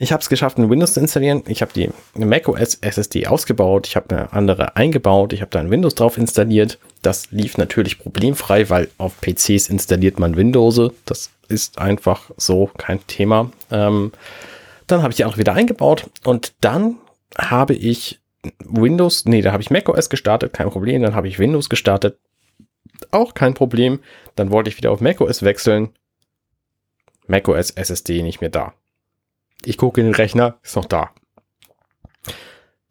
ich habe es geschafft, ein Windows zu installieren. Ich habe die macOS SSD ausgebaut. Ich habe eine andere eingebaut. Ich habe da ein Windows drauf installiert. Das lief natürlich problemfrei, weil auf PCs installiert man Windows. Das ist einfach so kein Thema. Ähm, dann habe ich die auch wieder eingebaut und dann habe ich Windows, nee, da habe ich macOS gestartet, kein Problem. Dann habe ich Windows gestartet, auch kein Problem. Dann wollte ich wieder auf macOS wechseln. macOS SSD nicht mehr da. Ich gucke in den Rechner, ist noch da.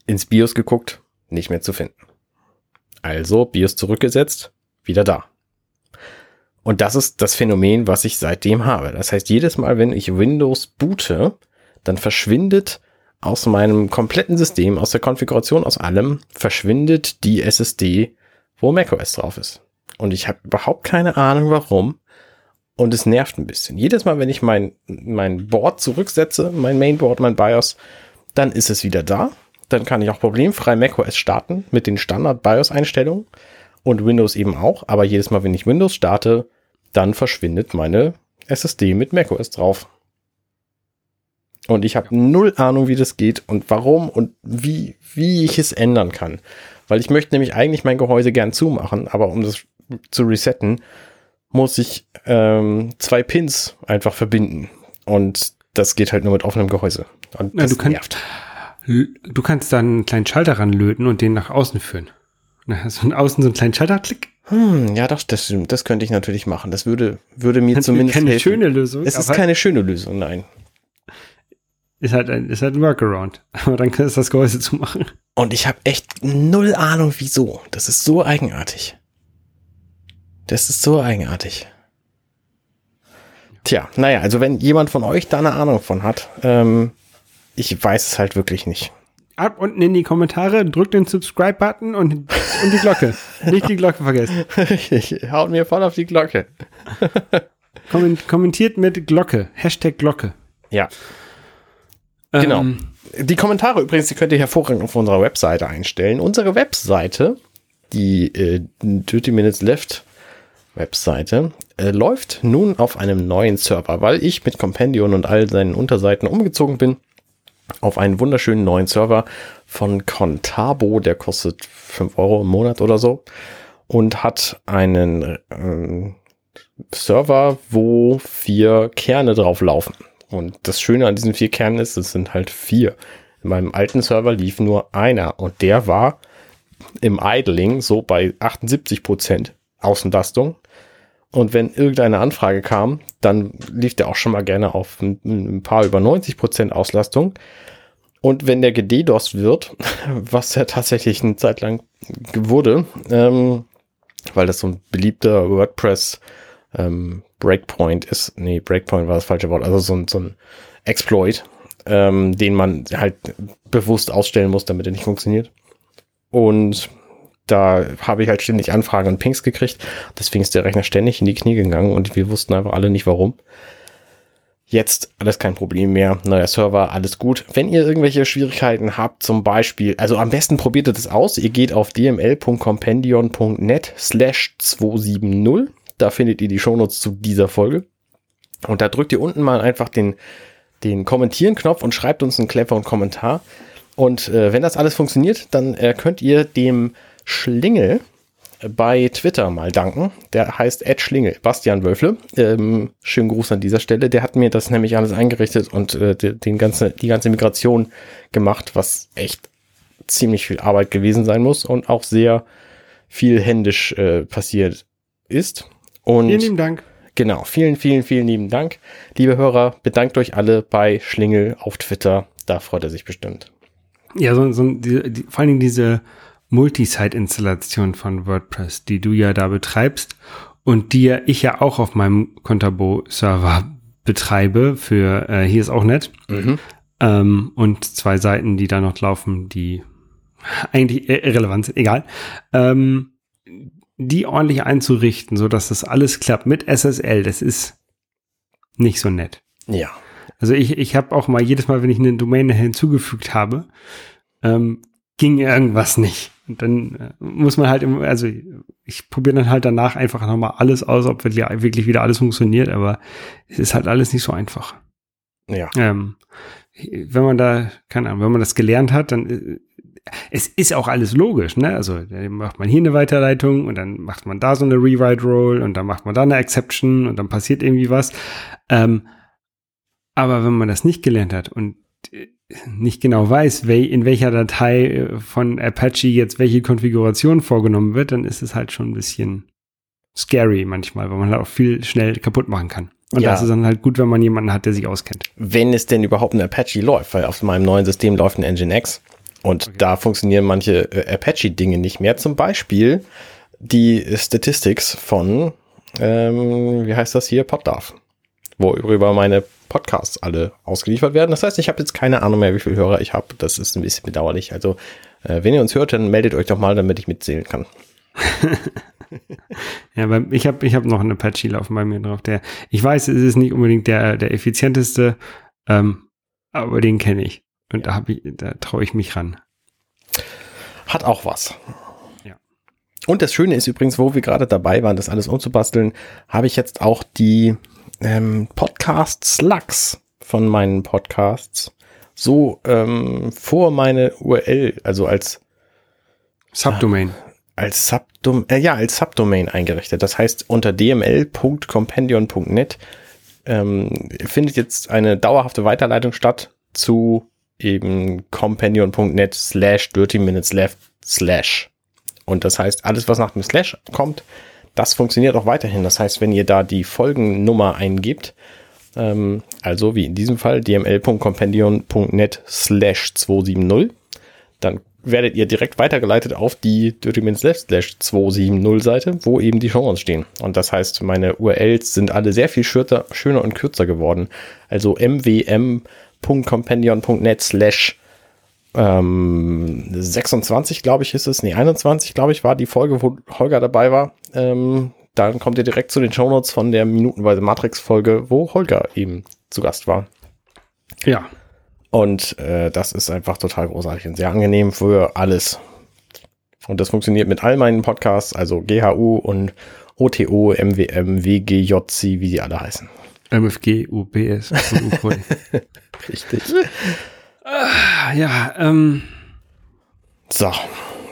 Ins BIOS geguckt, nicht mehr zu finden. Also BIOS zurückgesetzt, wieder da. Und das ist das Phänomen, was ich seitdem habe. Das heißt, jedes Mal, wenn ich Windows boote, dann verschwindet aus meinem kompletten System, aus der Konfiguration, aus allem, verschwindet die SSD, wo macOS drauf ist. Und ich habe überhaupt keine Ahnung warum. Und es nervt ein bisschen. Jedes Mal, wenn ich mein, mein Board zurücksetze, mein Mainboard, mein BIOS, dann ist es wieder da. Dann kann ich auch problemfrei macOS starten mit den Standard-BIOS-Einstellungen und Windows eben auch. Aber jedes Mal, wenn ich Windows starte, dann verschwindet meine SSD mit macOS drauf. Und ich habe null Ahnung, wie das geht und warum und wie, wie ich es ändern kann. Weil ich möchte nämlich eigentlich mein Gehäuse gern zumachen, aber um das zu resetten, muss ich ähm, zwei Pins einfach verbinden. Und das geht halt nur mit offenem Gehäuse. Und ja, das du, kannst, du kannst dann einen kleinen Schalter ranlöten und den nach außen führen. Na, hast du außen so einen kleinen Schalter, klick. Hm, ja, doch, das stimmt. Das könnte ich natürlich machen. Das würde, würde mir zumindest keine helfen. schöne Lösung. Es ist keine schöne Lösung, nein. Ist halt ein, ist halt ein Workaround. Aber dann kannst du das Gehäuse zumachen. Und ich habe echt null Ahnung, wieso. Das ist so eigenartig. Das ist so eigenartig. Tja, naja, also wenn jemand von euch da eine Ahnung von hat, ähm, ich weiß es halt wirklich nicht. Ab unten in die Kommentare, drückt den Subscribe-Button und, und die Glocke. Nicht die Glocke vergessen. ich haut mir voll auf die Glocke. Komment, kommentiert mit Glocke. Hashtag Glocke. Ja. Genau. Ähm, Die Kommentare übrigens, die könnt ihr hervorragend auf unserer Webseite einstellen. Unsere Webseite, die äh, 30 Minutes Left Webseite, äh, läuft nun auf einem neuen Server, weil ich mit Compendion und all seinen Unterseiten umgezogen bin auf einen wunderschönen neuen Server von Contabo, der kostet 5 Euro im Monat oder so und hat einen ähm, Server, wo vier Kerne drauf laufen. Und das Schöne an diesen vier Kernen ist, es sind halt vier. In meinem alten Server lief nur einer und der war im Idling so bei 78 Prozent Außenlastung. Und wenn irgendeine Anfrage kam, dann lief der auch schon mal gerne auf ein, ein paar über 90 Prozent Auslastung. Und wenn der gededost wird, was ja tatsächlich eine Zeit lang wurde, ähm, weil das so ein beliebter WordPress ähm, Breakpoint ist, nee, Breakpoint war das falsche Wort, also so ein, so ein Exploit, ähm, den man halt bewusst ausstellen muss, damit er nicht funktioniert. Und da habe ich halt ständig Anfragen und Pings gekriegt. Deswegen ist der Rechner ständig in die Knie gegangen und wir wussten einfach alle nicht warum. Jetzt alles kein Problem mehr. Neuer Server, alles gut. Wenn ihr irgendwelche Schwierigkeiten habt, zum Beispiel, also am besten probiert ihr das aus. Ihr geht auf dml.compendion.net slash 270. Da findet ihr die Shownotes zu dieser Folge. Und da drückt ihr unten mal einfach den, den Kommentieren-Knopf und schreibt uns einen cleveren Kommentar. Und äh, wenn das alles funktioniert, dann äh, könnt ihr dem Schlingel bei Twitter mal danken. Der heißt Ed Schlingel, Bastian Wölfle. Ähm, schönen Gruß an dieser Stelle. Der hat mir das nämlich alles eingerichtet und äh, den ganze, die ganze Migration gemacht, was echt ziemlich viel Arbeit gewesen sein muss und auch sehr viel händisch äh, passiert ist. Und vielen lieben Dank. Genau, vielen, vielen, vielen lieben Dank. Liebe Hörer, bedankt euch alle bei Schlingel auf Twitter. Da freut er sich bestimmt. Ja, so, so die, die, vor allen Dingen diese Multisite-Installation von WordPress, die du ja da betreibst und die ja ich ja auch auf meinem Contabo-Server betreibe für äh, hier ist auch nett. Mhm. Ähm, und zwei Seiten, die da noch laufen, die eigentlich irrelevant sind, egal. Ähm, die ordentlich einzurichten, so dass das alles klappt mit SSL, das ist nicht so nett. Ja. Also ich, ich habe auch mal jedes Mal, wenn ich eine Domain hinzugefügt habe, ähm, ging irgendwas nicht. Und dann äh, muss man halt, im, also ich probiere dann halt danach einfach nochmal alles aus, ob wirklich, wieder alles funktioniert, aber es ist halt alles nicht so einfach. Ja. Ähm, wenn man da, keine Ahnung, wenn man das gelernt hat, dann äh, es ist auch alles logisch, ne? Also dann macht man hier eine Weiterleitung und dann macht man da so eine Rewrite Roll und dann macht man da eine Exception und dann passiert irgendwie was. Ähm, aber wenn man das nicht gelernt hat und äh, nicht genau weiß, in welcher Datei von Apache jetzt welche Konfiguration vorgenommen wird, dann ist es halt schon ein bisschen scary manchmal, weil man halt auch viel schnell kaputt machen kann. Und Ja. das ist dann halt gut, wenn man jemanden hat, der sich auskennt. Wenn es denn überhaupt ein Apache läuft, weil auf meinem neuen System läuft ein Nginx und Okay. da funktionieren manche äh, Apache-Dinge nicht mehr. Zum Beispiel die Statistics von, ähm, wie heißt das hier, PopDAV. worüber meine Podcasts alle ausgeliefert werden. Das heißt, ich habe jetzt keine Ahnung mehr, wie viele Hörer ich habe. Das ist ein bisschen bedauerlich. Also, äh, wenn ihr uns hört, dann meldet euch doch mal, damit ich mitzählen kann. ja, weil ich habe ich hab noch einen Apache laufen bei mir drauf. Der, ich weiß, es ist nicht unbedingt der, der effizienteste, ähm, aber den kenne ich. Und ja. da, da traue ich mich ran. Hat auch was. Ja. Und das Schöne ist übrigens, wo wir gerade dabei waren, das alles umzubasteln, habe ich jetzt auch die ähm, Podcast-Slugs von meinen Podcasts so ähm, vor meine URL, also als Subdomain. Äh, als Subdom äh, ja, als Subdomain eingerichtet. Das heißt, unter dml.compendion.net ähm, findet jetzt eine dauerhafte Weiterleitung statt zu eben compendion.net slash dirty minutes left slash. Und das heißt, alles, was nach dem Slash kommt, das funktioniert auch weiterhin. Das heißt, wenn ihr da die Folgennummer eingibt, ähm, also wie in diesem Fall dml.compendion.net slash 270, dann werdet ihr direkt weitergeleitet auf die Left slash 270 Seite, wo eben die Shownotes stehen. Und das heißt, meine URLs sind alle sehr viel schürter, schöner und kürzer geworden. Also mwm.compendion.net slash ähm, 26, glaube ich, ist es. Nee, 21, glaube ich, war die Folge, wo Holger dabei war. Ähm, dann kommt ihr direkt zu den Shownotes von der minutenweise Matrix-Folge, wo Holger eben zu Gast war. Ja, und äh, das ist einfach total großartig und sehr angenehm für alles. Und das funktioniert mit all meinen Podcasts, also GHU und OTO, MWM, WGJC, wie sie alle heißen. MFG, UPS und UPOI. Richtig. Ah, ja, ähm. So,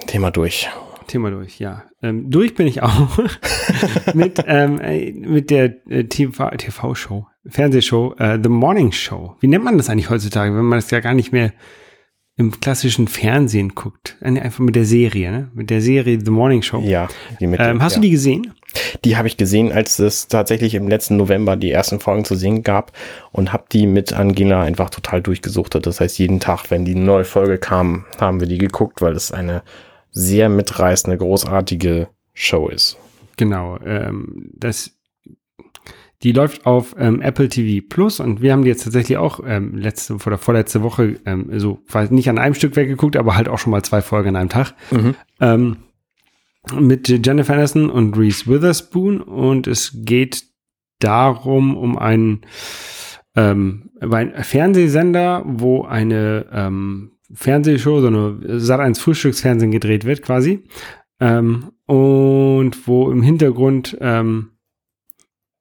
Thema durch. Thema durch, ja. Ähm, durch bin ich auch mit, ähm, äh, mit der äh, TV-Show, Fernsehshow, äh, The Morning Show. Wie nennt man das eigentlich heutzutage, wenn man das ja gar nicht mehr im klassischen Fernsehen guckt? Einfach mit der Serie, ne? Mit der Serie The Morning Show. Ja. Die mit ähm, hast ja. du die gesehen? Die habe ich gesehen, als es tatsächlich im letzten November die ersten Folgen zu sehen gab und habe die mit Angela einfach total durchgesuchtet. Das heißt, jeden Tag, wenn die neue Folge kam, haben wir die geguckt, weil es eine sehr mitreißende, großartige Show ist. Genau, ähm, das die läuft auf ähm, Apple TV Plus und wir haben die jetzt tatsächlich auch ähm, letzte oder vorletzte Woche ähm, so nicht an einem Stück weggeguckt, aber halt auch schon mal zwei Folgen an einem Tag. Mhm. Ähm, mit Jennifer Aniston und Reese Witherspoon und es geht darum, um einen, ähm, einen Fernsehsender, wo eine ähm, Fernsehshow, so eine Sat1 Frühstücksfernsehen gedreht wird quasi. Ähm, und wo im Hintergrund ähm,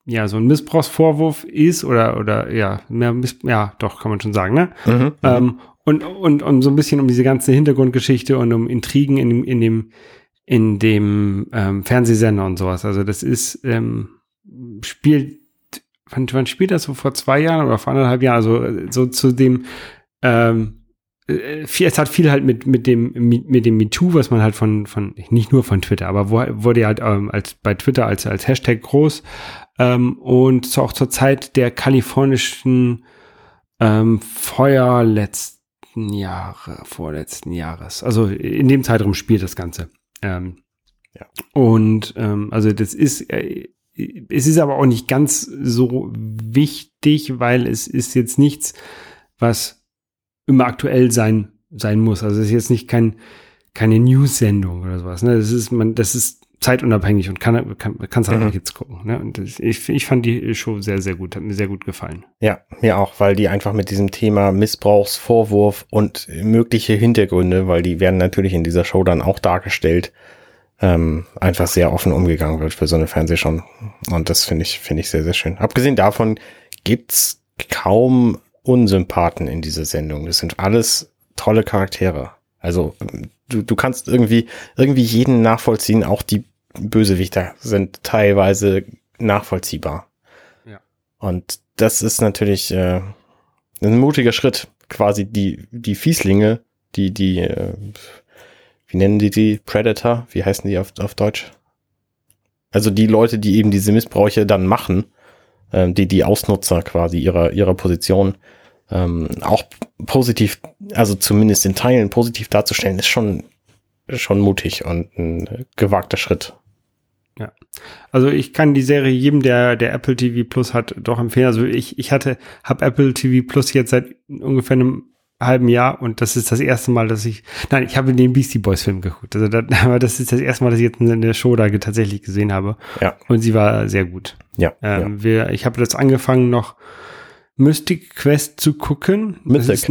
ja so ein Missbrauchsvorwurf ist oder oder ja mehr Miss ja doch kann man schon sagen ne? Mhm, mhm, ähm, und und und so ein bisschen um diese ganze Hintergrundgeschichte und um Intrigen in dem in dem in dem ähm, Fernsehsender und sowas. Also das ist ähm, spielt wann, wann spielt das? So vor zwei Jahren oder vor anderthalb Jahren? Also so zu dem ähm, äh, viel, es hat viel halt mit, mit dem, mit dem MeToo, was man halt von, von, nicht nur von Twitter, aber wo, wurde ja halt ähm, als, bei Twitter als, als Hashtag groß, ähm, und so auch zur Zeit der kalifornischen, ähm, Feuer letzten Jahre, vorletzten Jahres. Also in dem Zeitraum spielt das Ganze. Ähm, ja. Und, ähm, also das ist, äh, es ist aber auch nicht ganz so wichtig, weil es ist jetzt nichts, was immer aktuell sein, sein muss. Also es ist jetzt nicht kein, keine News-Sendung oder sowas. Ne? Das ist, man, das ist zeitunabhängig und kann, kann, kannst halt mhm. auch jetzt gucken. Ne? Und das, ich, ich fand die Show sehr, sehr gut, hat mir sehr gut gefallen. Ja, mir auch, weil die einfach mit diesem Thema Missbrauchsvorwurf und mögliche Hintergründe, weil die werden natürlich in dieser Show dann auch dargestellt, ähm, einfach sehr offen umgegangen wird für so eine Fernsehshow. Und das finde ich, finde ich sehr, sehr schön. Abgesehen davon gibt's kaum Unsympathen in dieser Sendung. Das sind alles tolle Charaktere. Also du, du kannst irgendwie, irgendwie jeden nachvollziehen. Auch die Bösewichter sind teilweise nachvollziehbar. Ja. Und das ist natürlich äh, ein mutiger Schritt. Quasi die, die Fieslinge, die, die, äh, wie nennen die die? Predator? Wie heißen die auf, auf Deutsch? Also die Leute, die eben diese Missbräuche dann machen, äh, die, die Ausnutzer quasi ihrer, ihrer Position, ähm, auch positiv, also zumindest in Teilen positiv darzustellen, ist schon, schon mutig und ein gewagter Schritt. Ja. Also ich kann die Serie jedem, der, der Apple TV Plus hat, doch empfehlen. Also ich, ich hatte, habe Apple TV Plus jetzt seit ungefähr einem halben Jahr und das ist das erste Mal, dass ich, nein, ich habe den Beastie Boys Film geguckt. Also das, aber das ist das erste Mal, dass ich jetzt eine Show da tatsächlich gesehen habe. Ja. Und sie war sehr gut. Ja. Ähm, Wir, ich habe jetzt angefangen noch Mystic Quest zu gucken. Das Mythic. ist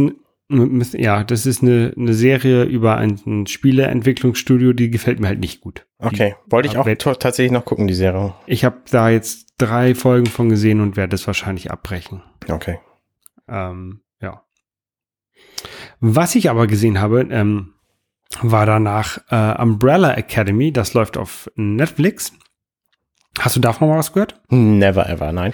ja, das ist eine, eine Serie über ein, ein Spieleentwicklungsstudio, die gefällt mir halt nicht gut. Okay. Wollte ich auch tatsächlich noch gucken, die Serie. Ich habe da jetzt drei Folgen von gesehen und werde es wahrscheinlich abbrechen. Okay. Ähm, ja. Was ich aber gesehen habe, ähm, war danach äh, Umbrella Academy. Das läuft auf Netflix. Hast du davon mal was gehört? Never ever, nein.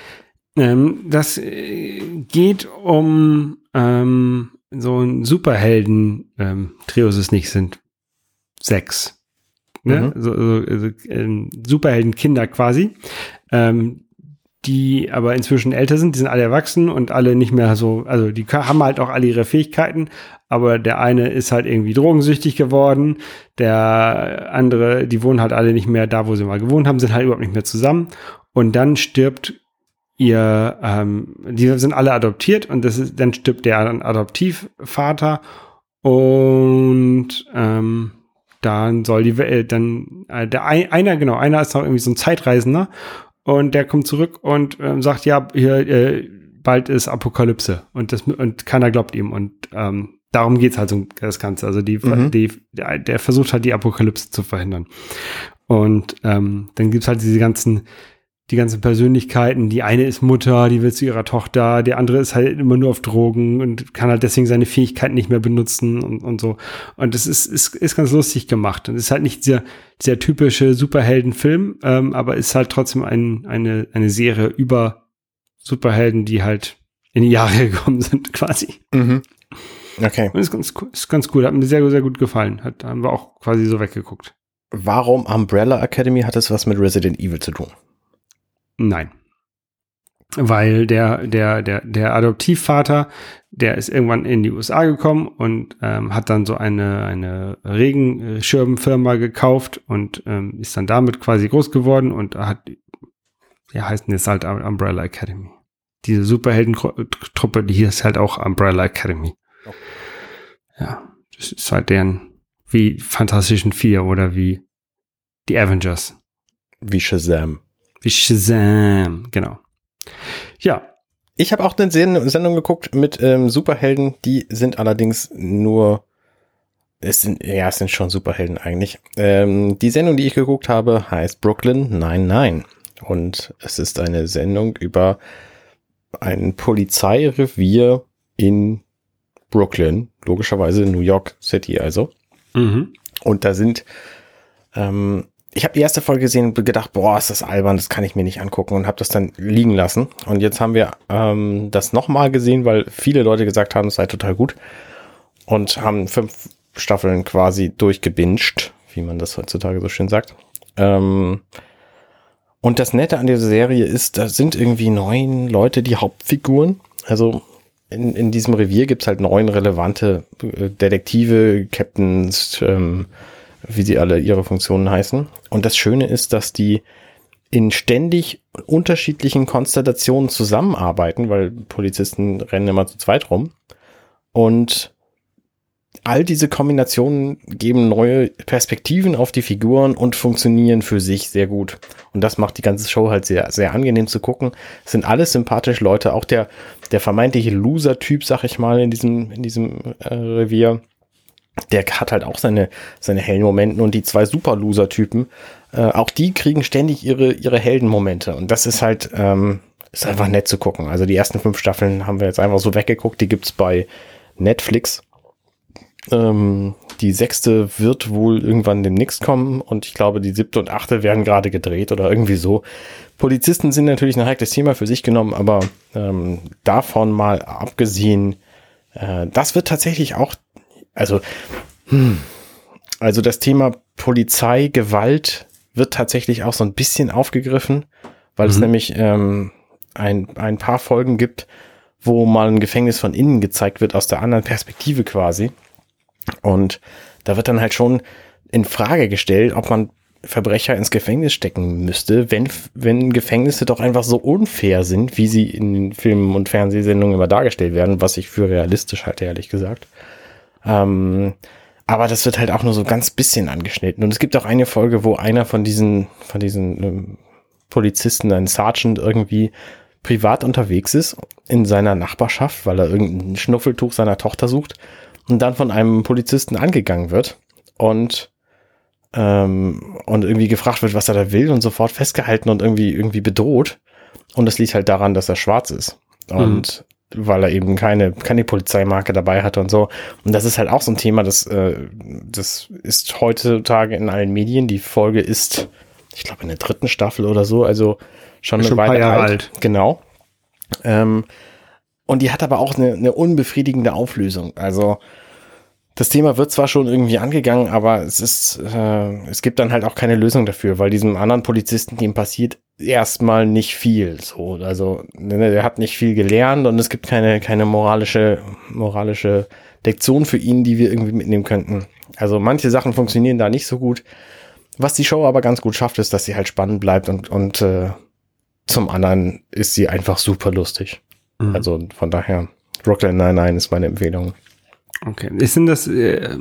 Ähm, das äh, geht um ähm, so ein Superhelden. Ähm, Trios es nicht sind sechs. Ne? Mhm. So, so, also, ähm, Superhelden-Kinder quasi. Ähm, die aber inzwischen älter sind, die sind alle erwachsen und alle nicht mehr so, also die haben halt auch alle ihre Fähigkeiten, aber der eine ist halt irgendwie drogensüchtig geworden, der andere, die wohnen halt alle nicht mehr da, wo sie mal gewohnt haben, sind halt überhaupt nicht mehr zusammen und dann stirbt ihr, ähm, die sind alle adoptiert und das ist, dann stirbt der Adoptivvater und ähm, dann soll die Welt, dann äh, der ein, einer genau einer ist noch irgendwie so ein Zeitreisender und der kommt zurück und ähm, sagt ja hier äh, bald ist Apokalypse. Und das und keiner glaubt ihm. Und ähm, darum geht's halt so das Ganze. Also die, Mhm. die der, der versucht halt die Apokalypse zu verhindern. Und ähm, dann gibt's halt diese ganzen die ganzen Persönlichkeiten. Die eine ist Mutter, die will zu ihrer Tochter. Der andere ist halt immer nur auf Drogen und kann halt deswegen seine Fähigkeiten nicht mehr benutzen und, und so. Und das ist, ist, ist ganz lustig gemacht. Und es ist halt nicht dieser, dieser typische Superheldenfilm, ähm, aber ist halt trotzdem ein, eine, eine Serie über Superhelden, die halt in die Jahre gekommen sind, quasi. Mhm. Okay. Und ist ganz, cool- ist ganz cool. Hat mir sehr, sehr gut gefallen. Hat, haben wir auch quasi so weggeguckt. Warum Umbrella Academy hat es was mit Resident Evil zu tun? Nein. Weil der, der, der, der Adoptivvater, der ist irgendwann in die USA gekommen und ähm, hat dann so eine, eine Regenschirmfirma gekauft und ähm, ist dann damit quasi groß geworden und hat, ja, heißt denn jetzt halt Umbrella Academy. Diese Superhelden-Truppe, die hier ist halt auch Umbrella Academy. Ja, das ist halt deren, wie Fantastischen Vier oder wie die Avengers. Wie Shazam. Wie Shazam, genau. Ja, Ich habe auch eine Sen- Sendung geguckt mit ähm, Superhelden, die sind allerdings nur, es sind, ja, es sind schon Superhelden eigentlich. Ähm, die Sendung, die ich geguckt habe, heißt Brooklyn 99 und es ist eine Sendung über ein Polizeirevier in Brooklyn, logischerweise New York City also. mhm. Und da sind, ähm, ich habe die erste Folge gesehen und gedacht, boah, ist das albern, das kann ich mir nicht angucken und habe das dann liegen lassen. Und jetzt haben wir ähm, das nochmal gesehen, weil viele Leute gesagt haben, es sei total gut und haben fünf Staffeln quasi durchgebinged, wie man das heutzutage so schön sagt. Ähm, und das Nette an dieser Serie ist, da sind irgendwie neun Leute die Hauptfiguren. Also in, in diesem Revier gibt's halt neun relevante äh, Detektive, Captains, ähm, wie sie alle ihre Funktionen heißen. Und das Schöne ist, dass die in ständig unterschiedlichen Konstellationen zusammenarbeiten, weil Polizisten rennen immer zu zweit rum. Und all diese Kombinationen geben neue Perspektiven auf die Figuren und funktionieren für sich sehr gut. Und das macht die ganze Show halt sehr, sehr angenehm zu gucken. Es sind alles sympathische Leute. Auch der, der vermeintliche Loser-Typ, sag ich mal, in diesem, in diesem äh, Revier, der hat halt auch seine, seine hellen Momenten und die zwei Super-Loser-Typen, äh, auch die kriegen ständig ihre, ihre Heldenmomente. Und das ist halt, ähm, ist einfach nett zu gucken. Also die ersten fünf Staffeln haben wir jetzt einfach so weggeguckt. Die gibt's bei Netflix. Ähm, die sechste wird wohl irgendwann demnächst kommen und ich glaube, die siebte und achte werden gerade gedreht oder irgendwie so. Polizisten sind natürlich ein heikles Thema für sich genommen, aber ähm, davon mal abgesehen, äh, das wird tatsächlich auch, also, hm, also das Thema Polizei, Gewalt wird tatsächlich auch so ein bisschen aufgegriffen, weil es Mhm. nämlich ähm, ein, ein paar Folgen gibt, wo mal ein Gefängnis von innen gezeigt wird, aus der anderen Perspektive quasi. Und da wird dann halt schon in Frage gestellt, ob man Verbrecher ins Gefängnis stecken müsste, wenn, wenn Gefängnisse doch einfach so unfair sind, wie sie in den Filmen und Fernsehsendungen immer dargestellt werden, was ich für realistisch halte, ehrlich gesagt. Ähm, aber das wird halt auch nur so ganz bisschen angeschnitten. Und es gibt auch eine Folge, wo einer von diesen, von diesen ähm, Polizisten, ein Sergeant irgendwie privat unterwegs ist in seiner Nachbarschaft, weil er irgendein Schnuffeltuch seiner Tochter sucht und dann von einem Polizisten angegangen wird und ähm, und irgendwie gefragt wird, was er da will und sofort festgehalten und irgendwie irgendwie bedroht. Und das liegt halt daran, dass er schwarz ist und mhm. Weil er eben keine keine Polizeimarke dabei hatte und so. Und das ist halt auch so ein Thema, das äh, das ist heutzutage in allen Medien. Die Folge ist, ich glaube, in der dritten Staffel oder so, also schon, schon eine Weile alt. alt. Genau. Ähm, und die hat aber auch eine, eine unbefriedigende Auflösung. Also das Thema wird zwar schon irgendwie angegangen, aber es ist, äh, es gibt dann halt auch keine Lösung dafür, weil diesem anderen Polizisten, dem passiert erstmal nicht viel. So, also ne, der hat nicht viel gelernt und es gibt keine keine moralische moralische Lektion für ihn, die wir irgendwie mitnehmen könnten. Also manche Sachen funktionieren da nicht so gut. Was die Show aber ganz gut schafft, ist, dass sie halt spannend bleibt und und äh, zum anderen ist sie einfach super lustig. Mhm. Also von daher, Brooklyn 99 ist meine Empfehlung. Okay. Ist denn das äh,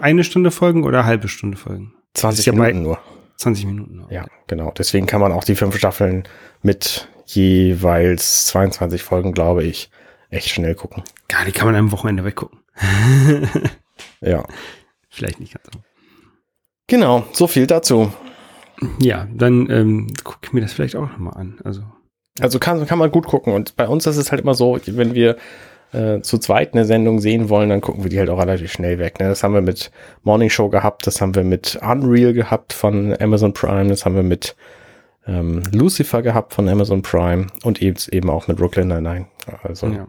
eine Stunde Folgen oder halbe Stunde Folgen? 20 ja Minuten nur. 20 Minuten nur. Ja, genau. Deswegen kann man auch die fünf Staffeln mit jeweils 22 Folgen, glaube ich, echt schnell gucken. Ja, die kann man am Wochenende weggucken. ja. Vielleicht nicht ganz so. Genau, so viel dazu. Ja, dann ähm, gucke ich mir das vielleicht auch nochmal an. Also, also kann, kann man gut gucken. Und bei uns ist es halt immer so, wenn wir äh, zu zweit eine Sendung sehen wollen, dann gucken wir die halt auch relativ schnell weg. Ne? Das haben wir mit Morning Show gehabt, das haben wir mit Unreal gehabt von Amazon Prime, das haben wir mit ähm, Lucifer gehabt von Amazon Prime und eben, eben auch mit Brooklyn Nine-Nine. Also ja.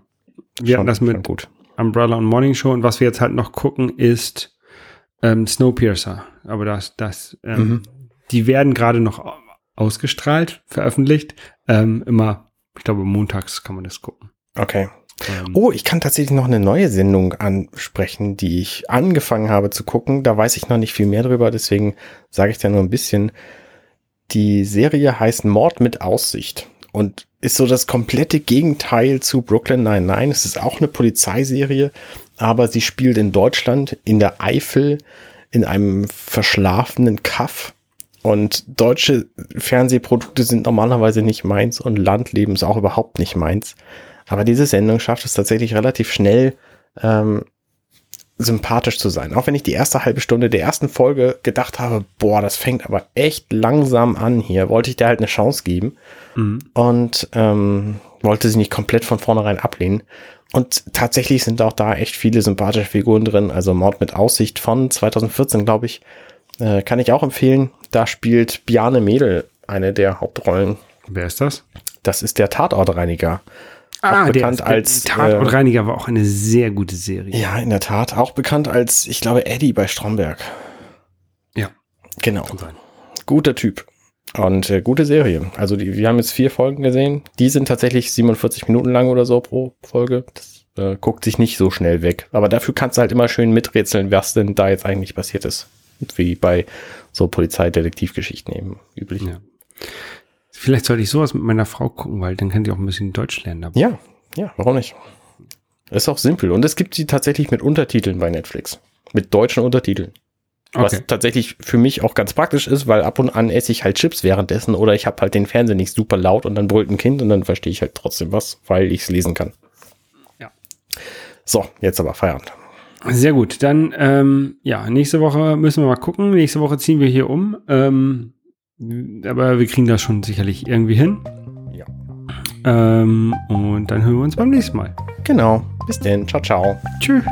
Wir hatten das mit gut. Umbrella und Morning Show und was wir jetzt halt noch gucken ist ähm, Snowpiercer. Aber das, das, ähm, mhm. die werden gerade noch ausgestrahlt, veröffentlicht. Ähm, immer, ich glaube, montags kann man das gucken. Okay. Ähm, oh, ich kann tatsächlich noch eine neue Sendung ansprechen, die ich angefangen habe zu gucken. Da weiß ich noch nicht viel mehr drüber, deswegen sage ich da nur ein bisschen. Die Serie heißt Mord mit Aussicht und ist so das komplette Gegenteil zu Brooklyn 99. Es ist auch eine Polizeiserie, aber sie spielt in Deutschland, in der Eifel, in einem verschlafenen Kaff. Und deutsche Fernsehprodukte sind normalerweise nicht meins und Landleben ist auch überhaupt nicht meins. Aber diese Sendung schafft es tatsächlich relativ schnell, ähm, sympathisch zu sein. Auch wenn ich die erste halbe Stunde der ersten Folge gedacht habe, boah, das fängt aber echt langsam an hier, wollte ich dir halt eine Chance geben mhm. und ähm, wollte sie nicht komplett von vornherein ablehnen. Und tatsächlich sind auch da echt viele sympathische Figuren drin. Also Mord mit Aussicht von 2014, glaube ich, äh, kann ich auch empfehlen. Da spielt Biane Mädel eine der Hauptrollen. Wer ist das? Das ist der Tatortreiniger. Ah, auch bekannt der, als Tatortreiniger äh, war auch eine sehr gute Serie. Ja, in der Tat. Auch bekannt als, ich glaube, Eddie bei Stromberg. Ja. Genau. Guter Typ. Und äh, gute Serie. Also die, wir haben jetzt vier Folgen gesehen. Die sind tatsächlich 47 Minuten lang oder so pro Folge. Das äh, guckt sich nicht so schnell weg. Aber dafür kannst du halt immer schön miträtseln, was denn da jetzt eigentlich passiert ist. Wie bei so Polizeidetektivgeschichten eben üblich. Ja. Vielleicht sollte ich sowas mit meiner Frau gucken, weil dann kann sie auch ein bisschen Deutsch lernen. Dabei. Ja, ja, warum nicht? Ist auch simpel. Und es gibt sie tatsächlich mit Untertiteln bei Netflix. Mit deutschen Untertiteln. Okay. Was tatsächlich für mich auch ganz praktisch ist, weil ab und an esse ich halt Chips währenddessen oder ich habe halt den Fernseher nicht super laut und dann brüllt ein Kind und dann verstehe ich halt trotzdem was, weil ich es lesen kann. Ja. So, jetzt aber Feierabend. Sehr gut. Dann, ähm, ja, nächste Woche müssen wir mal gucken. Nächste Woche ziehen wir hier um. Ähm, aber wir kriegen das schon sicherlich irgendwie hin. Ja. Ähm, und dann hören wir uns beim nächsten Mal. Genau. Bis denn. Ciao, ciao. Tschüss.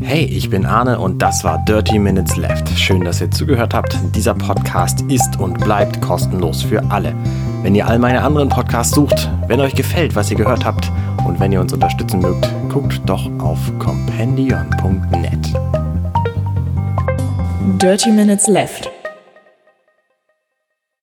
Hey, ich bin Arne und das war Dirty Minutes Left. Schön, dass ihr zugehört habt. Dieser Podcast ist und bleibt kostenlos für alle. Wenn ihr all meine anderen Podcasts sucht, wenn euch gefällt, was ihr gehört habt und wenn ihr uns unterstützen mögt, guckt doch auf compendion.net. Dirty Minutes Left